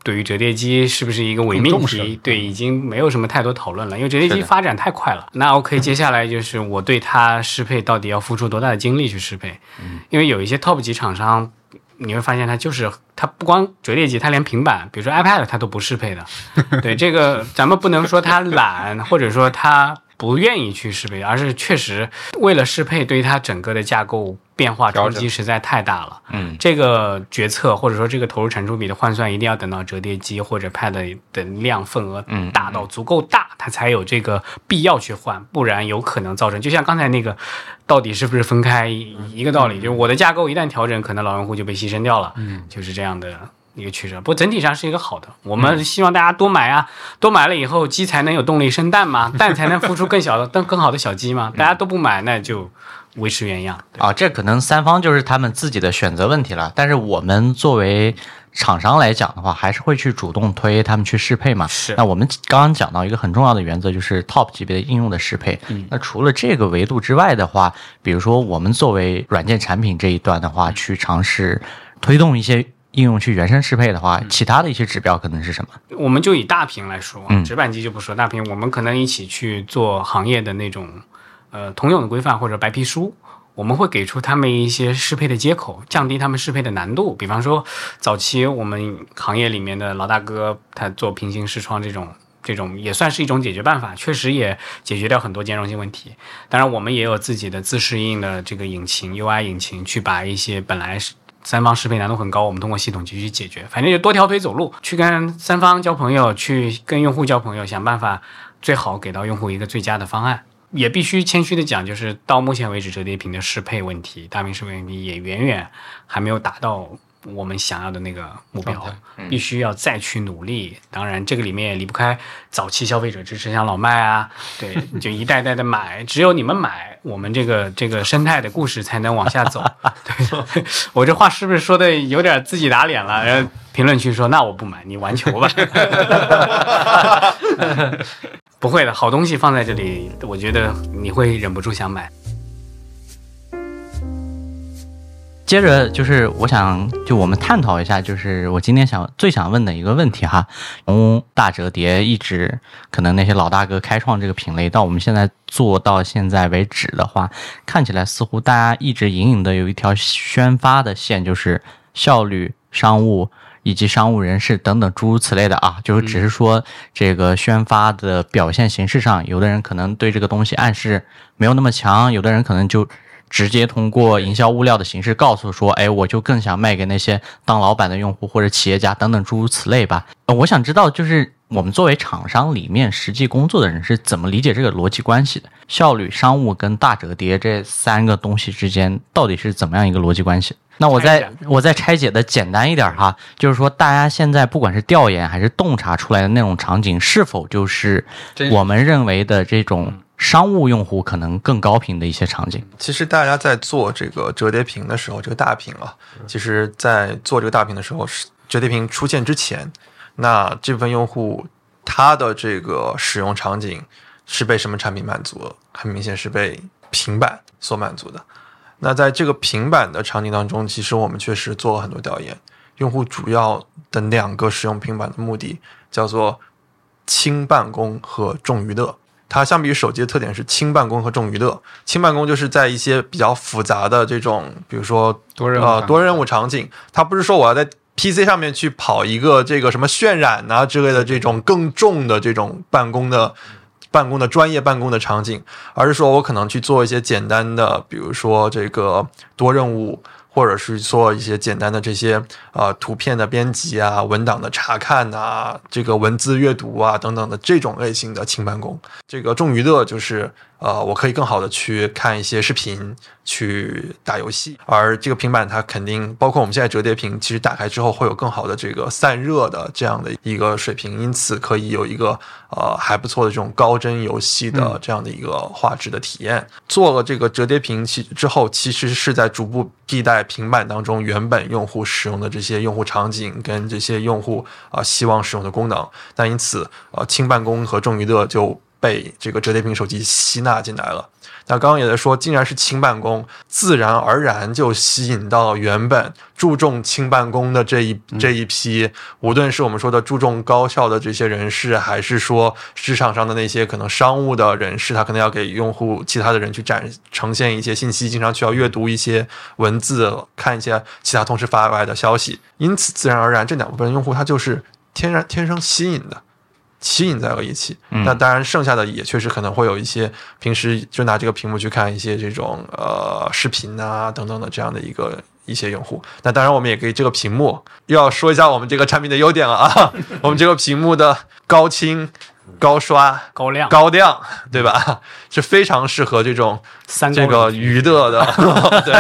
对于折叠机是不是一个伪命题，对，已经没有什么太多讨论了，因为折叠机发展太快了。那 OK，接下来就是我对它适配到底要付出多大的精力去适配，因为有一些 top 级厂商。你会发现，它就是它不光折叠机，它连平板，比如说 iPad，它都不适配的。对这个，咱们不能说它懒，或者说它不愿意去适配，而是确实为了适配，对于它整个的架构变化冲击实在太大了。嗯，这个决策或者说这个投入产出比的换算，一定要等到折叠机或者 Pad 的量份额嗯大到足够大，它才有这个必要去换，不然有可能造成就像刚才那个，到底是不是分开一个道理？就是我的架构一旦调整，可能老用户就被牺牲掉了，嗯，就是这样的。一个取舍，不过整体上是一个好的。我们希望大家多买啊，多买了以后鸡才能有动力生蛋嘛，蛋才能孵出更小的、更更好的小鸡嘛。大家都不买，那就维持原样。啊，这可能三方就是他们自己的选择问题了。但是我们作为厂商来讲的话，还是会去主动推他们去适配嘛。是那我们刚刚讲到一个很重要的原则，就是 top 级别的应用的适配。嗯那除了这个维度之外的话，比如说我们作为软件产品这一端的话，嗯去尝试推动一些应用去原生适配的嗯话，其他的一些指标可能是什么？我们就以大屏来说，嗯直板机就不说，大屏我们可能一起去做行业的那种呃通用的规范或者白皮书。我们会给出他们一些适配的接口，降低他们适配的难度。比方说，早期我们行业里面的老大哥，他做平行视窗这种，这种也算是一种解决办法，确实也解决掉很多兼容性问题。当然，我们也有自己的自适应的这个引擎 UI 引擎，去把一些本来是三方适配难度很高，我们通过系统去去解决。反正就多条腿走路，去跟三方交朋友，去跟用户交朋友，想办法最好给到用户一个最佳的方案。也必须谦虚的讲，就是到目前为止，折叠屏的适配问题、大屏适配问题也远远还没有达到我们想要的那个目标必须要再去努力。当然，这个里面也离不开早期消费者支持，像老麦啊，对，就一代代的买，只有你们买，我们这个这个生态的故事才能往下走。对，我这话是不是说的有点自己打脸了？然后评论区说那我不买，你玩球吧。不会的，好东西放在这里，我觉得你会忍不住想买。接着就是我想就我们探讨一下，就是我今天想最想问的一个问题哈，从大折叠一直可能那些老大哥开创这个品类，到我们现在做到现在为止的话，看起来似乎大家一直隐隐的有一条宣发的线，就是效率、商务。以及商务人士等等诸如此类的啊，就是只是说这个宣发的表现形式上，有的人可能对这个东西暗示没有那么强，有的人可能就直接通过营销物料的形式告诉说，哎，我就更想卖给那些当老板的用户或者企业家等等诸如此类吧。呃我想知道，就是我们作为厂商里面实际工作的人是怎么理解这个逻辑关系的？效率、商务跟大折叠这三个东西之间到底是怎么样一个逻辑关系？那我再我再拆解的简单一点哈，就是说大家现在不管是调研还是洞察出来的那种场景，是否就是我们认为的这种商务用户可能更高频的一些场景？其实大家在做这个折叠屏的时候，这个大屏啊，其实在做这个大屏的时候，是折叠屏出现之前，那这部分用户他的这个使用场景是被什么产品满足了？很明显是被平板所满足的。那在这个平板的场景当中，其实我们确实做了很多调研，用户主要的两个使用平板的目的，叫做轻办公和重娱乐。它相比于手机的特点是轻办公和重娱乐。轻办公就是在一些比较复杂的这种，比如说呃多任务场多任务场景，它不是说我要在 PC 上面去跑一个这个什么渲染啊之类的这种更重的这种办公的办公的专业办公的场景，而是说我可能去做一些简单的，比如说这个多任务。或者是做一些简单的这些啊图片的编辑啊、文档的查看啊、这个文字阅读啊等等的这种类型的轻办公。这个重娱乐就是呃，我可以更好的去看一些视频，去打游戏。而这个平板它肯定包括我们现在折叠屏，其实打开之后会有更好的这个散热的这样的一个水平，因此可以有一个呃还不错的这种高帧游戏的这样的一个画质的体验。做了这个折叠屏其之后，其实是在逐步替代平板当中原本用户使用的这些用户场景跟这些用户啊、希望使用的功能。那因此，呃，轻办公和重娱乐就被这个折叠屏手机吸纳进来了。那刚刚也在说，既然是轻办公，自然而然就吸引到原本注重轻办公的这一这一批，无论是我们说的注重高效的这些人士，还是说市场上的那些可能商务的人士，他可能要给用户其他的人去展呈现一些信息，经常需要阅读一些文字，看一些其他同事发来的消息，因此自然而然这两部分用户他就是天然天生吸引的。吸引在了一起，那当然剩下的也确实可能会有一些平时就拿这个屏幕去看一些这种呃视频啊等等的这样的一个一些用户。那当然我们也可以这个屏幕又要说一下我们这个产品的优点了啊，我们这个屏幕的高清、高刷、高亮高亮，对吧？是非常适合这种三这个娱乐的，对。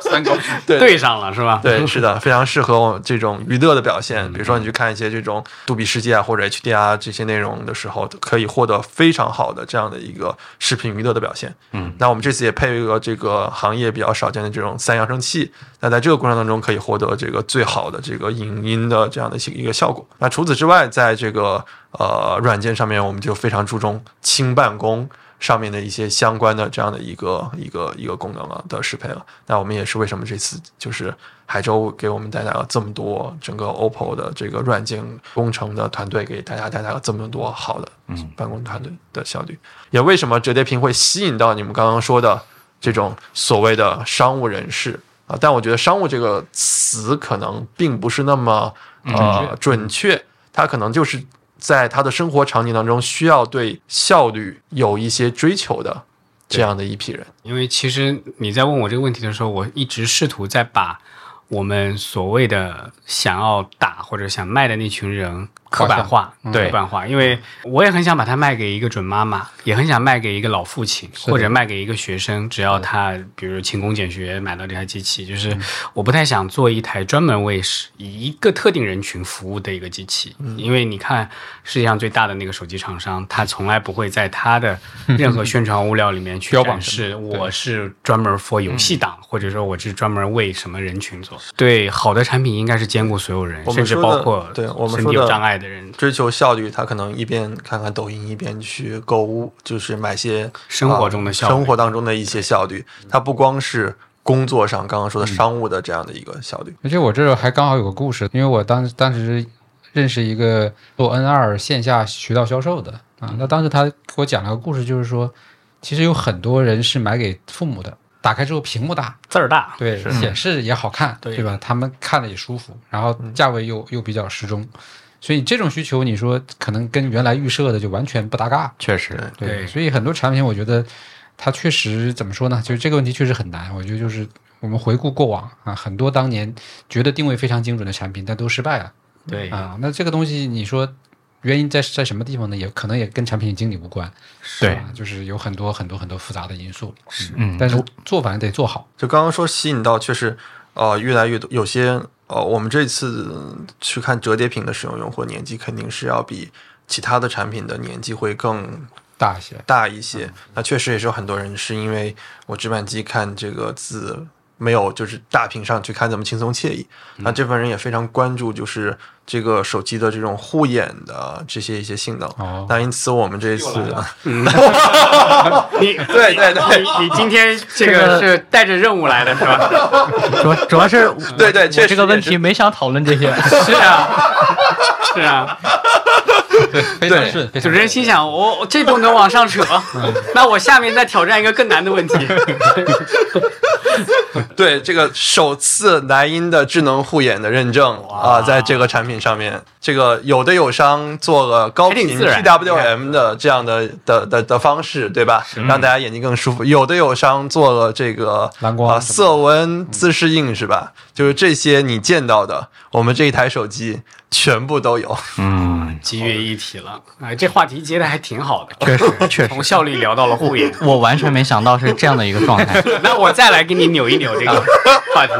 三高，对对上了是吧？对，是的，非常适合我这种娱乐的表现。比如说，你去看一些这种杜比世界啊或者 HDR 这些内容的时候，可以获得非常好的这样的一个视频娱乐的表现。嗯，那我们这次也配一个这个行业比较少见的这种三扬声器，那在这个过程当中可以获得这个最好的这个影音的这样的一个效果。那除此之外，在这个呃软件上面，我们就非常注重轻办公。上面的一些相关的这样的一个一个一个功能了的适配了。那我们也是为什么这次就是海州给我们带来了这么多，整个 OPPO 的这个软件工程的团队给大家带来了这么多好的嗯办公团队的效率，也为什么折叠屏会吸引到你们刚刚说的这种所谓的商务人士啊？但我觉得“商务”这个词可能并不是那么呃准确，它可能就是在他的生活场景当中需要对效率有一些追求的这样的一批人。因为其实你在问我这个问题的时候，我一直试图在把我们所谓的想要打或者想卖的那群人刻板化，对刻板化。因为我也很想把它卖给一个准妈妈，也很想卖给一个老父亲，或者卖给一个学生，只要他比如勤工俭学买到这台机器，就是我不太想做一台专门为是以一个特定人群服务的一个机器，因为你看世界上最大的那个手机厂商，他从来不会在他的 任何宣传物料里面去标榜展示我是专门 for 游戏党，或者说我是专门为什么人群做。对，好的产品应该是兼顾所有人，甚至包括对我们有说的障碍的人。追求效率，他可能一边看看抖音，一边去购物，就是买些生活中的效率啊生活当中的一些效率。它不光是工作上刚刚说的商务的这样的一个效率。而且我这儿还刚好有个故事，因为我当当时认识一个做 N 二线下渠道销售的啊，那当时他给我讲了个故事，就是说，其实有很多人是买给父母的，打开之后屏幕大，字儿大，对，显示也好看，对对吧？他们看着也舒服，然后价位又又比较适中，所以这种需求，你说可能跟原来预设的就完全不搭嘎。确实，对，对所以很多产品，我觉得它确实怎么说呢？就是这个问题确实很难。我觉得就是我们回顾过往啊，很多当年觉得定位非常精准的产品，但都失败了对啊。那这个东西，你说原因在在什么地方呢？也可能也跟产品经理无关，对啊，就是有很多很多很多复杂的因素。嗯，但是做反正得做好。就刚刚说吸引到，确实呃越来越多，有些呃我们这次去看折叠屏的使用用户年纪肯定是要比其他的产品的年纪会更大一些，大一些。那确实也是有很多人是因为我直板机看这个字没有就是大屏上去看这么轻松惬意。那这部分人也非常关注就是这个手机的这种护眼的这些一些性能。哦那因此我们这一次，你对对对你你今天这个是带着任务来的是吧？主要主要是对对确实这个问题没想讨论这些。是啊，是啊。非常顺。非常主持人心想，我我这都能往上扯，那我下面再挑战一个更难的问题。对这个首次莱茵的智能护眼的认证啊，在这个产品上面，这个有的友商做了高频 PWM 的这样的的的的方式，对吧？让大家眼睛更舒服。有的友商做了这个啊蓝光什么的色温自适应，是吧？就是这些你见到的，我们这一台手机全部都有。嗯，集约一体了，哎，这话题接的还挺好的，确实确实，从效率聊到了护眼。我完全没想到是这样的一个状态。那我再来给你扭一扭这个话题。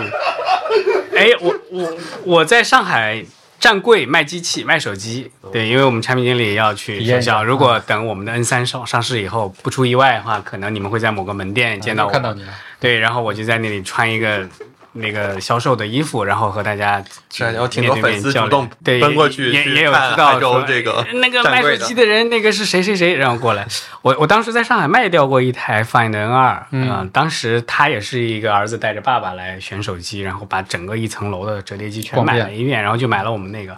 哎，我我我在上海站柜卖机器卖手机，对，因为我们产品经理要去学校。如果等我们的 N 三上上市以后，不出意外的话，可能你们会在某个门店见到我。看到你了，对，然后我就在那里穿一个那个销售的衣服，然后和大家是然后挺多粉丝主动对奔过去去也也有看知道说这个哎 那个卖手机的人，那个是谁谁谁，然后过来。我我当时在上海卖掉过一台 Find N 二，嗯、当时他也是一个儿子带着爸爸来选手机，然后把整个一层楼的折叠机全买了一遍，然后就买了我们那个。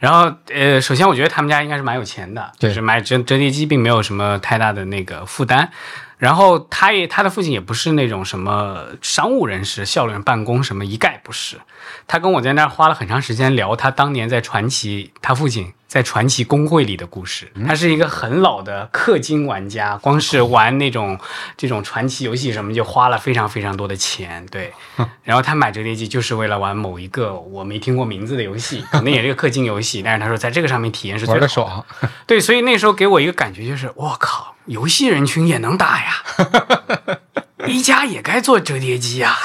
然后，呃，首先我觉得他们家应该是蛮有钱的，就是买折折叠机并没有什么太大的那个负担。然后他也他的父亲也不是那种什么商务人士、校园办公什么一概不是。他跟我在那儿花了很长时间聊他当年在传奇，他父亲在传奇工会里的故事。他是一个很老的氪金玩家，光是玩那种这种传奇游戏什么就花了非常非常多的钱。对，然后他买折叠机就是为了玩某一个我没听过名字的游戏，可能也是个氪金游戏，但是他说在这个上面体验是最好的。爽，对，所以那时候给我一个感觉就是，我靠，游戏人群也能打呀，一加也该做折叠机呀。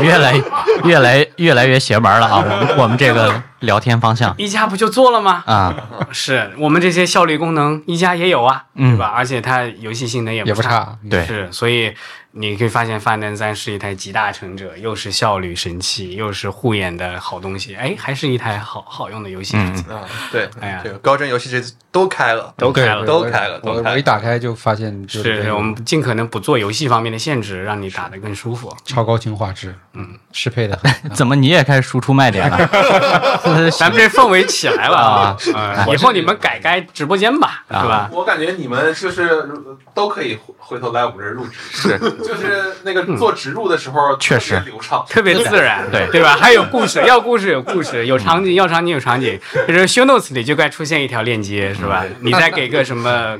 越来越来越来越邪门了啊！我们我们这个聊天方向一加不就做了吗？啊，是我们这些效率功能，一加也有啊，嗯对吧？而且它游戏性能也差。也不差。对是，所以你可以发现，范登三是一台集大成者，又是效率神器，又是护眼的好东西，哎，还是一台好好用的游戏机。啊，对，哎呀这个高帧游戏这次都开了，都开了都开了，都开了。我我一打开就发现就是是我们尽可能不做游戏方面的限制，让你打得更舒服。超高清画质，嗯，适配的很。怎么你也开始输出卖点了？咱们这氛围起来了啊啊！以后你们改改直播间吧，是吧？我感觉你们就是都可以回头来我们这儿录制，是就是那个做植入的时候确实流畅，特别自然，对对吧？还有故事，要故事有故事，有场景要场景有场景，就是 show notes 里就该出现一条链接，是吧？你再给个什么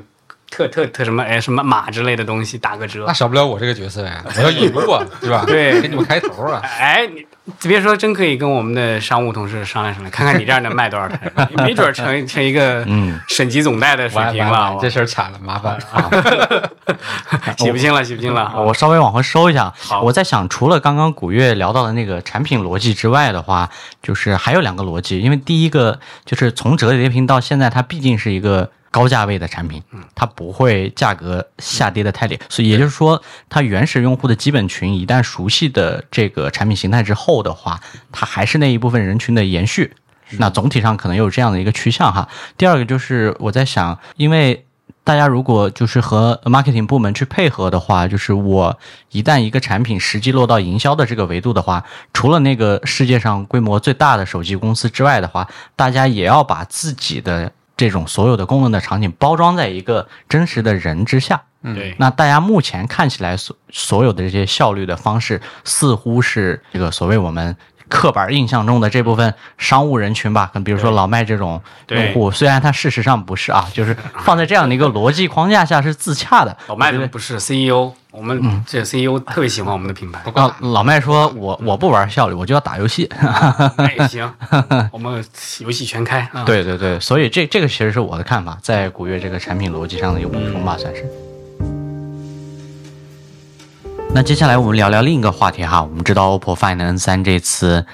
特特特什么哎什么马之类的东西打个折那，少不了我这个角色呀，我要引入啊，对吧？对给你们开头啊。哎，你别说，真可以跟我们的商务同事商量商量，看看你这样能卖多少台，没准儿成成一个嗯省级总代的水平了。这事儿惨了，麻烦了。洗不清了，洗不清了。我稍微往回收一下好，我在想，除了刚刚古月聊到的那个产品逻辑之外的话，就是还有两个逻辑。因为第一个就是从折叠屏到现在，它毕竟是一个高价位的产品，它不会价格下跌的太厉害，所以也就是说，它原始用户的基本群一旦熟悉的这个产品形态之后的话，它还是那一部分人群的延续。那总体上可能有这样的一个趋向哈。第二个就是我在想，因为大家如果就是和 marketing 部门去配合的话，就是我一旦一个产品实际落到营销的这个维度的话，除了那个世界上规模最大的手机公司之外的话，大家也要把自己的这种所有的功能的场景包装在一个真实的人之下。对，那大家目前看起来所所有的这些效率的方式，似乎是这个所谓我们刻板印象中的这部分商务人群吧，可能比如说老麦这种用户，虽然他事实上不是啊，就是放在这样的一个逻辑框架下是自洽的。老麦的不是 CEO，我们这 CEO 特别喜欢我们的品牌。啊，老麦说我我不玩效率，我就要打游戏。哎，行，我们游戏全开啊！对对对，所以这这个其实是我的看法，在古月这个产品逻辑上的一个补充吧，算是。那接下来我们聊聊另一个话题哈，我们知道 OPPO Find N 三这次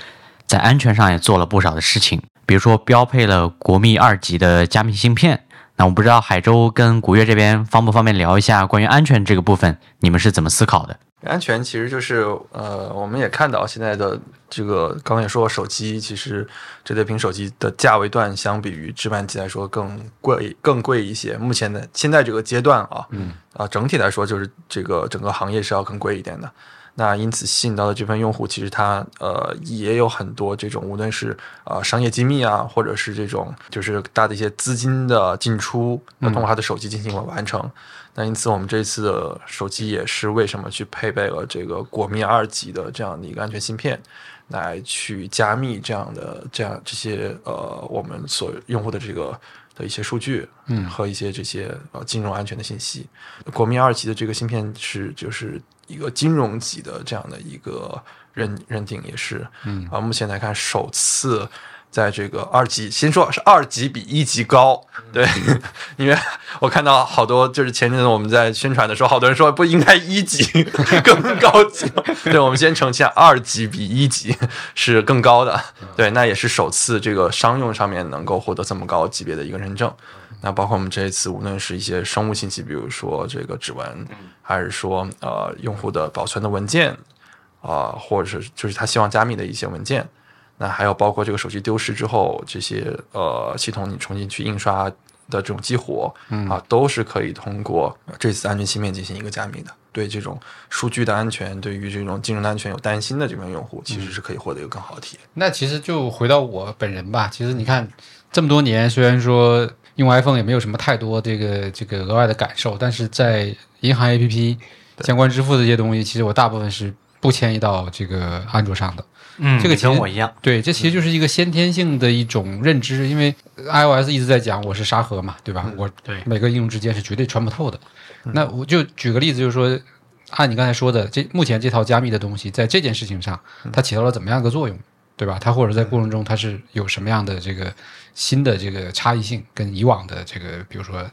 在安全上也做了不少的事情，比如说标配了国密二级的加密芯片。那我不知道海州跟古月这边方不方便聊一下关于安全这个部分，你们是怎么思考的？安全其实就是呃，我们也看到现在的这个，刚刚也说过，手机其实折叠屏手机的价位段相比于直板机来说更贵更贵一些。目前的现在这个阶段啊，嗯啊，整体来说就是这个整个行业是要更贵一点的。那因此吸引到的这份用户，其实他呃也有很多这种，无论是呃商业机密啊，或者是这种就是大的一些资金的进出，要通过他的手机进行了完成。那因此，我们这次的手机也是为什么去配备了这个果密二级的这样的一个安全芯片，来去加密这样的这样这些呃我们所用户的这个的一些数据，嗯，和一些这些呃金融安全的信息。国民二级的这个芯片是就是一个金融级的这样的一个认认定，也是，嗯啊，目前来看首次。在这个二级，先说是二级比一级高，对，因为我看到好多就是前阵子我们在宣传的时候，好多人说不应该一级 更高级，对，我们先澄清，二级比一级是更高的，对，那也是首次这个商用上面能够获得这么高级别的一个认证。那包括我们这一次，无论是一些生物信息，比如说这个指纹，还是说呃用户的保存的文件啊，或者是就是他希望加密的一些文件。那还有包括这个手机丢失之后，这些呃系统你重新去印刷的这种激活，啊，都是可以通过这次安全芯片进行一个加密的。对这种数据的安全，对于这种金融的安全有担心的这边用户，其实是可以获得一个更好的体验。那其实就回到我本人吧，其实你看这么多年，虽然说用 iPhone 也没有什么太多这个这个额外的感受，但是在银行 APP 相关支付这些东西，其实我大部分是不迁移到这个安卓上的。嗯，这个跟我一样。对，这其实就是一个先天性的一种认知，因为 iOS 一直在讲我是沙盒嘛，对吧？我对每个应用之间是绝对穿不透的。那我就举个例子，就是说，按你刚才说的，这目前这套加密的东西，在这件事情上，它起到了怎么样一个作用，对吧？它或者在过程中它是有什么样的这个新的这个差异性，跟以往的这个，比如说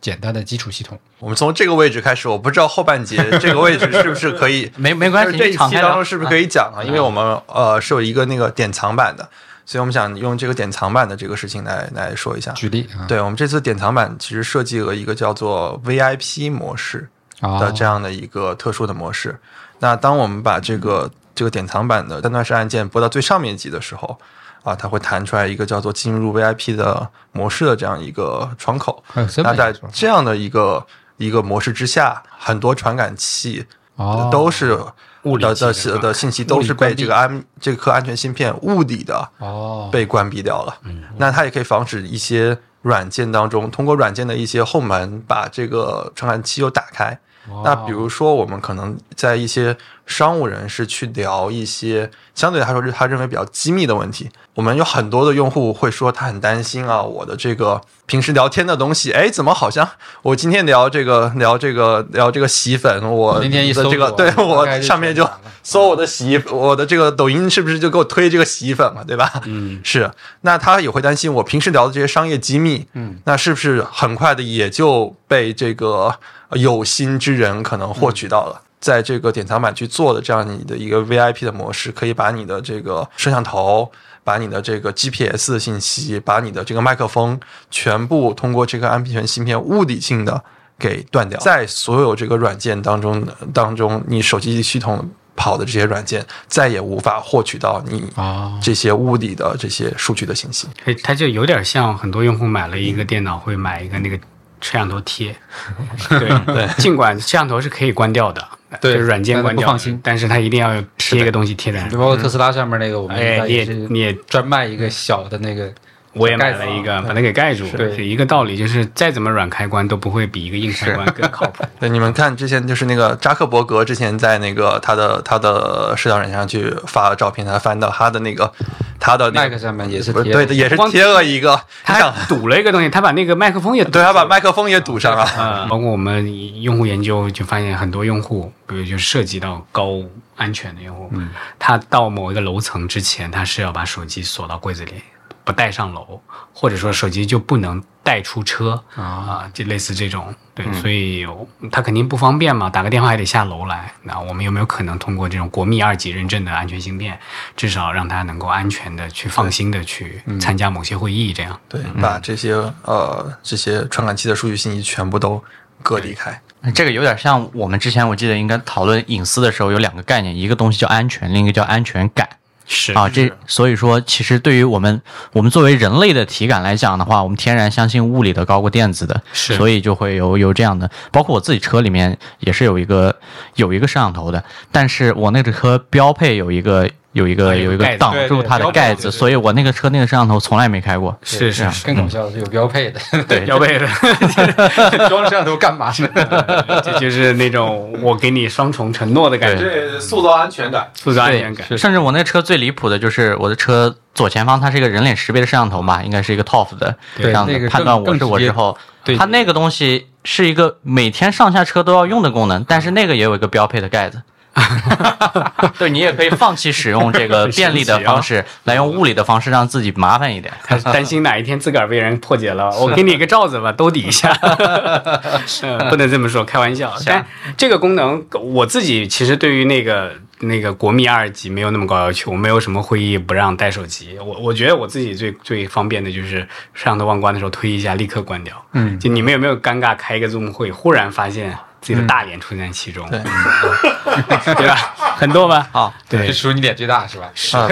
简单的基础系统。我们从这个位置开始，我不知道后半节 这个位置是不是可以 没没关系，这一期当中是不是可以讲啊？因为我们呃是有一个那个典藏版的，所以我们想用这个典藏版的这个事情来来说一下。举例啊，对我们这次典藏版其实设计了一个叫做 VIP 模式啊的这样的一个特殊的模式。那当我们把这个这个典藏版的单段式按键拨到最上面级的时候，啊，它会弹出来一个叫做进入 VIP 的模式的这样一个窗口。那在这样的一个一个模式之下，很多传感器哦都是物理的的的的信息都是被这个安这颗安全芯片物理的哦，被关闭掉了。那它也可以防止一些软件当中通过软件的一些后门把这个传感器又打开。那比如说，我们可能在一些商务人士去聊一些相对来说是他认为比较机密的问题，我们有很多的用户会说他很担心啊，我的这个平时聊天的东西，哎，怎么好像我今天聊这个聊这个聊这个洗衣粉，我今天一的搜这个对我上面就搜我的洗衣，我的这个抖音是不是就给我推这个洗衣粉了，对吧？嗯，是。那他也会担心我平时聊的这些商业机密，嗯，那是不是很快的也就被这个有心之人可能获取到了？在这个典藏版去做的这样你的一个 VIP 的模式，可以把你的这个摄像头、把你的这个 GPS 的信息、把你的这个麦克风，全部通过这个安全芯片物理性的给断掉。在所有这个软件当中当中，你手机系统跑的这些软件再也无法获取到你哦这些物理的这些数据的信息。它它就有点像很多用户买了一个电脑会买一个那个摄像头贴，对 对，尽管摄像头是可以关掉的，对就是软件关掉，不放心，但是它一定要贴一个东西贴在就。包括特斯拉上面那个，我们也你也专卖一个小的那个，我也买了一个，把它给盖住，对是。一个道理，就是再怎么软开关都不会比一个硬开关更靠谱。对，你们看之前就是那个扎克伯格之前在那个他的他的社交软件上去发照片，他翻到他的那个他的那个麦克上面也是贴对的，也是贴了一个，他想堵了一个东西，他把那个麦克风也堵对他把麦克风也堵上了。嗯，包括我们用户研究就发现，很多用户，比如就涉及到高安全的用户，嗯，他到某一个楼层之前，他是要把手机锁到柜子里，不带上楼，或者说手机就不能带出车啊、就类似这种，对，所以他肯定不方便嘛，打个电话还得下楼来。那我们有没有可能通过这种国密二级认证的安全芯片，至少让他能够安全的去放心的去参加某些会议？这样，对，把这些呃这些传感器的数据信息全部都隔离开。这个有点像我们之前我记得应该讨论隐私的时候有两个概念，一个东西叫安全，另一个叫安全感。是啊，这所以说，其实对于我们我们作为人类的体感来讲的话，我们天然相信物理的高过电子的，是所以就会有有这样的。包括我自己车里面也是有一个有一个摄像头的，但是我那个车标配有一个有一个有一个挡住它的盖子，所以我那个车那个摄像头从来没开过。是是是。更搞笑的是有标配的，对，标配的，装摄像头干嘛呢？这就是那种我给你双重承诺的感觉，这塑造安全感。塑造安全感。甚至我那车最离谱的就是我的车左前方它是一个人脸识别的摄像头嘛，应该是一个 TOF 的对。这样那个的判断我是我之后，对。它那个东西是一个每天上下车都要用的功能，但是那个也有一个标配的盖子。对你也可以放弃使用这个 便利的方式，来用物理的方式让自己麻烦一点。他担心哪一天自个儿被人破解了，我给你一个罩子吧，兜底一下。呃，不能这么说，开玩笑。但这个功能，我自己其实对于那个那个国密二级没有那么高要求，我没有什么会议不让带手机。我我觉得我自己最最方便的就是摄像头忘关的时候推一下，立刻关掉。嗯，就你们有没有尴尬开一个 Zoom 会，忽然发现自己的大脸出现在其中，对。对吧？很多吧？好，对。这，属于你脸最大是吧？啊，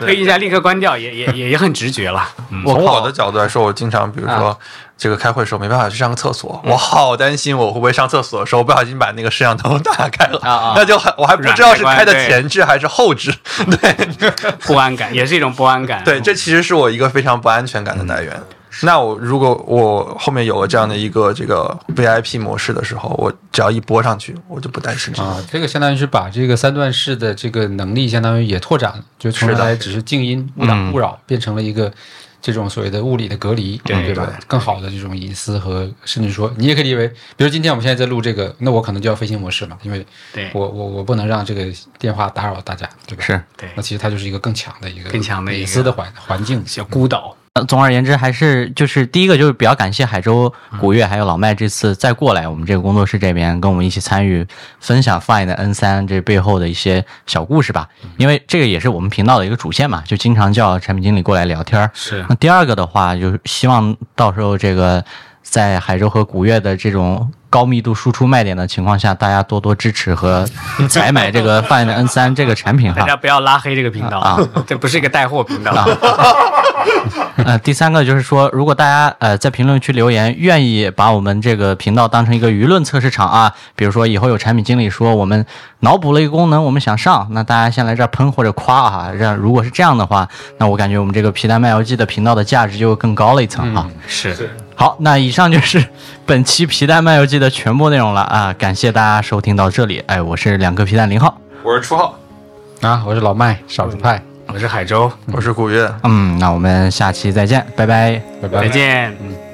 推一下立刻关掉，也也也也很直觉了。嗯。从我的角度来说，我经常比如说这个开会的时候没办法去上个厕所，我好担心我会不会上厕所的时候不小心把那个摄像头打开了，那就还我还不知道是开的前置还是后置，对。不安感也是一种不安感。对，这其实是我一个非常不安全感的来源。那我如果我后面有了这样的一个这个 VIP 模式的时候，我只要一拨上去，我就不担心这个。啊，这个相当于是把这个三段式的这个能力，相当于也拓展了，就从原来只是静音勿扰嗯勿扰，变成了一个这种所谓的物理的隔离，对对吧？更好的这种隐私和甚至说，你也可以理为，比如今天我们现在在录这个，那我可能就要飞行模式嘛，因为我我我不能让这个电话打扰大家，对吧？是。对那其实它就是一个更强的一个更强的隐私的环环境。小孤岛，呃总而言之，还是就是第一个就是比较感谢海州古月还有老麦这次再过来我们这个工作室这边跟我们一起参与分享 Find N 三这背后的一些小故事吧，因为这个也是我们频道的一个主线嘛，就经常叫产品经理过来聊天儿。是那第二个的话，就是希望到时候这个在海州和古月的这种高密度输出卖点的情况下，大家多多支持和 采买这个 Find N 三这个产品哈大。家不要拉黑这个频道啊，这不是一个带货频道。呃，第三个就是说，如果大家呃在评论区留言，愿意把我们这个频道当成一个舆论测试场啊，比如说以后有产品经理说我们脑补了一个功能，我们想上，那大家先来这儿喷或者夸啊，让如果是这样的话，那我感觉我们这个皮蛋卖游记的频道的价值就更高了一层啊。是，好，那以上就是 本期皮蛋漫游记的全部内容了啊！感谢大家收听到这里，哎，我是两个皮蛋零号，我是初号。啊，我是老麦，少数派，我是海州，我是古月。嗯，那我们下期再见，拜拜。拜拜再。见。嗯。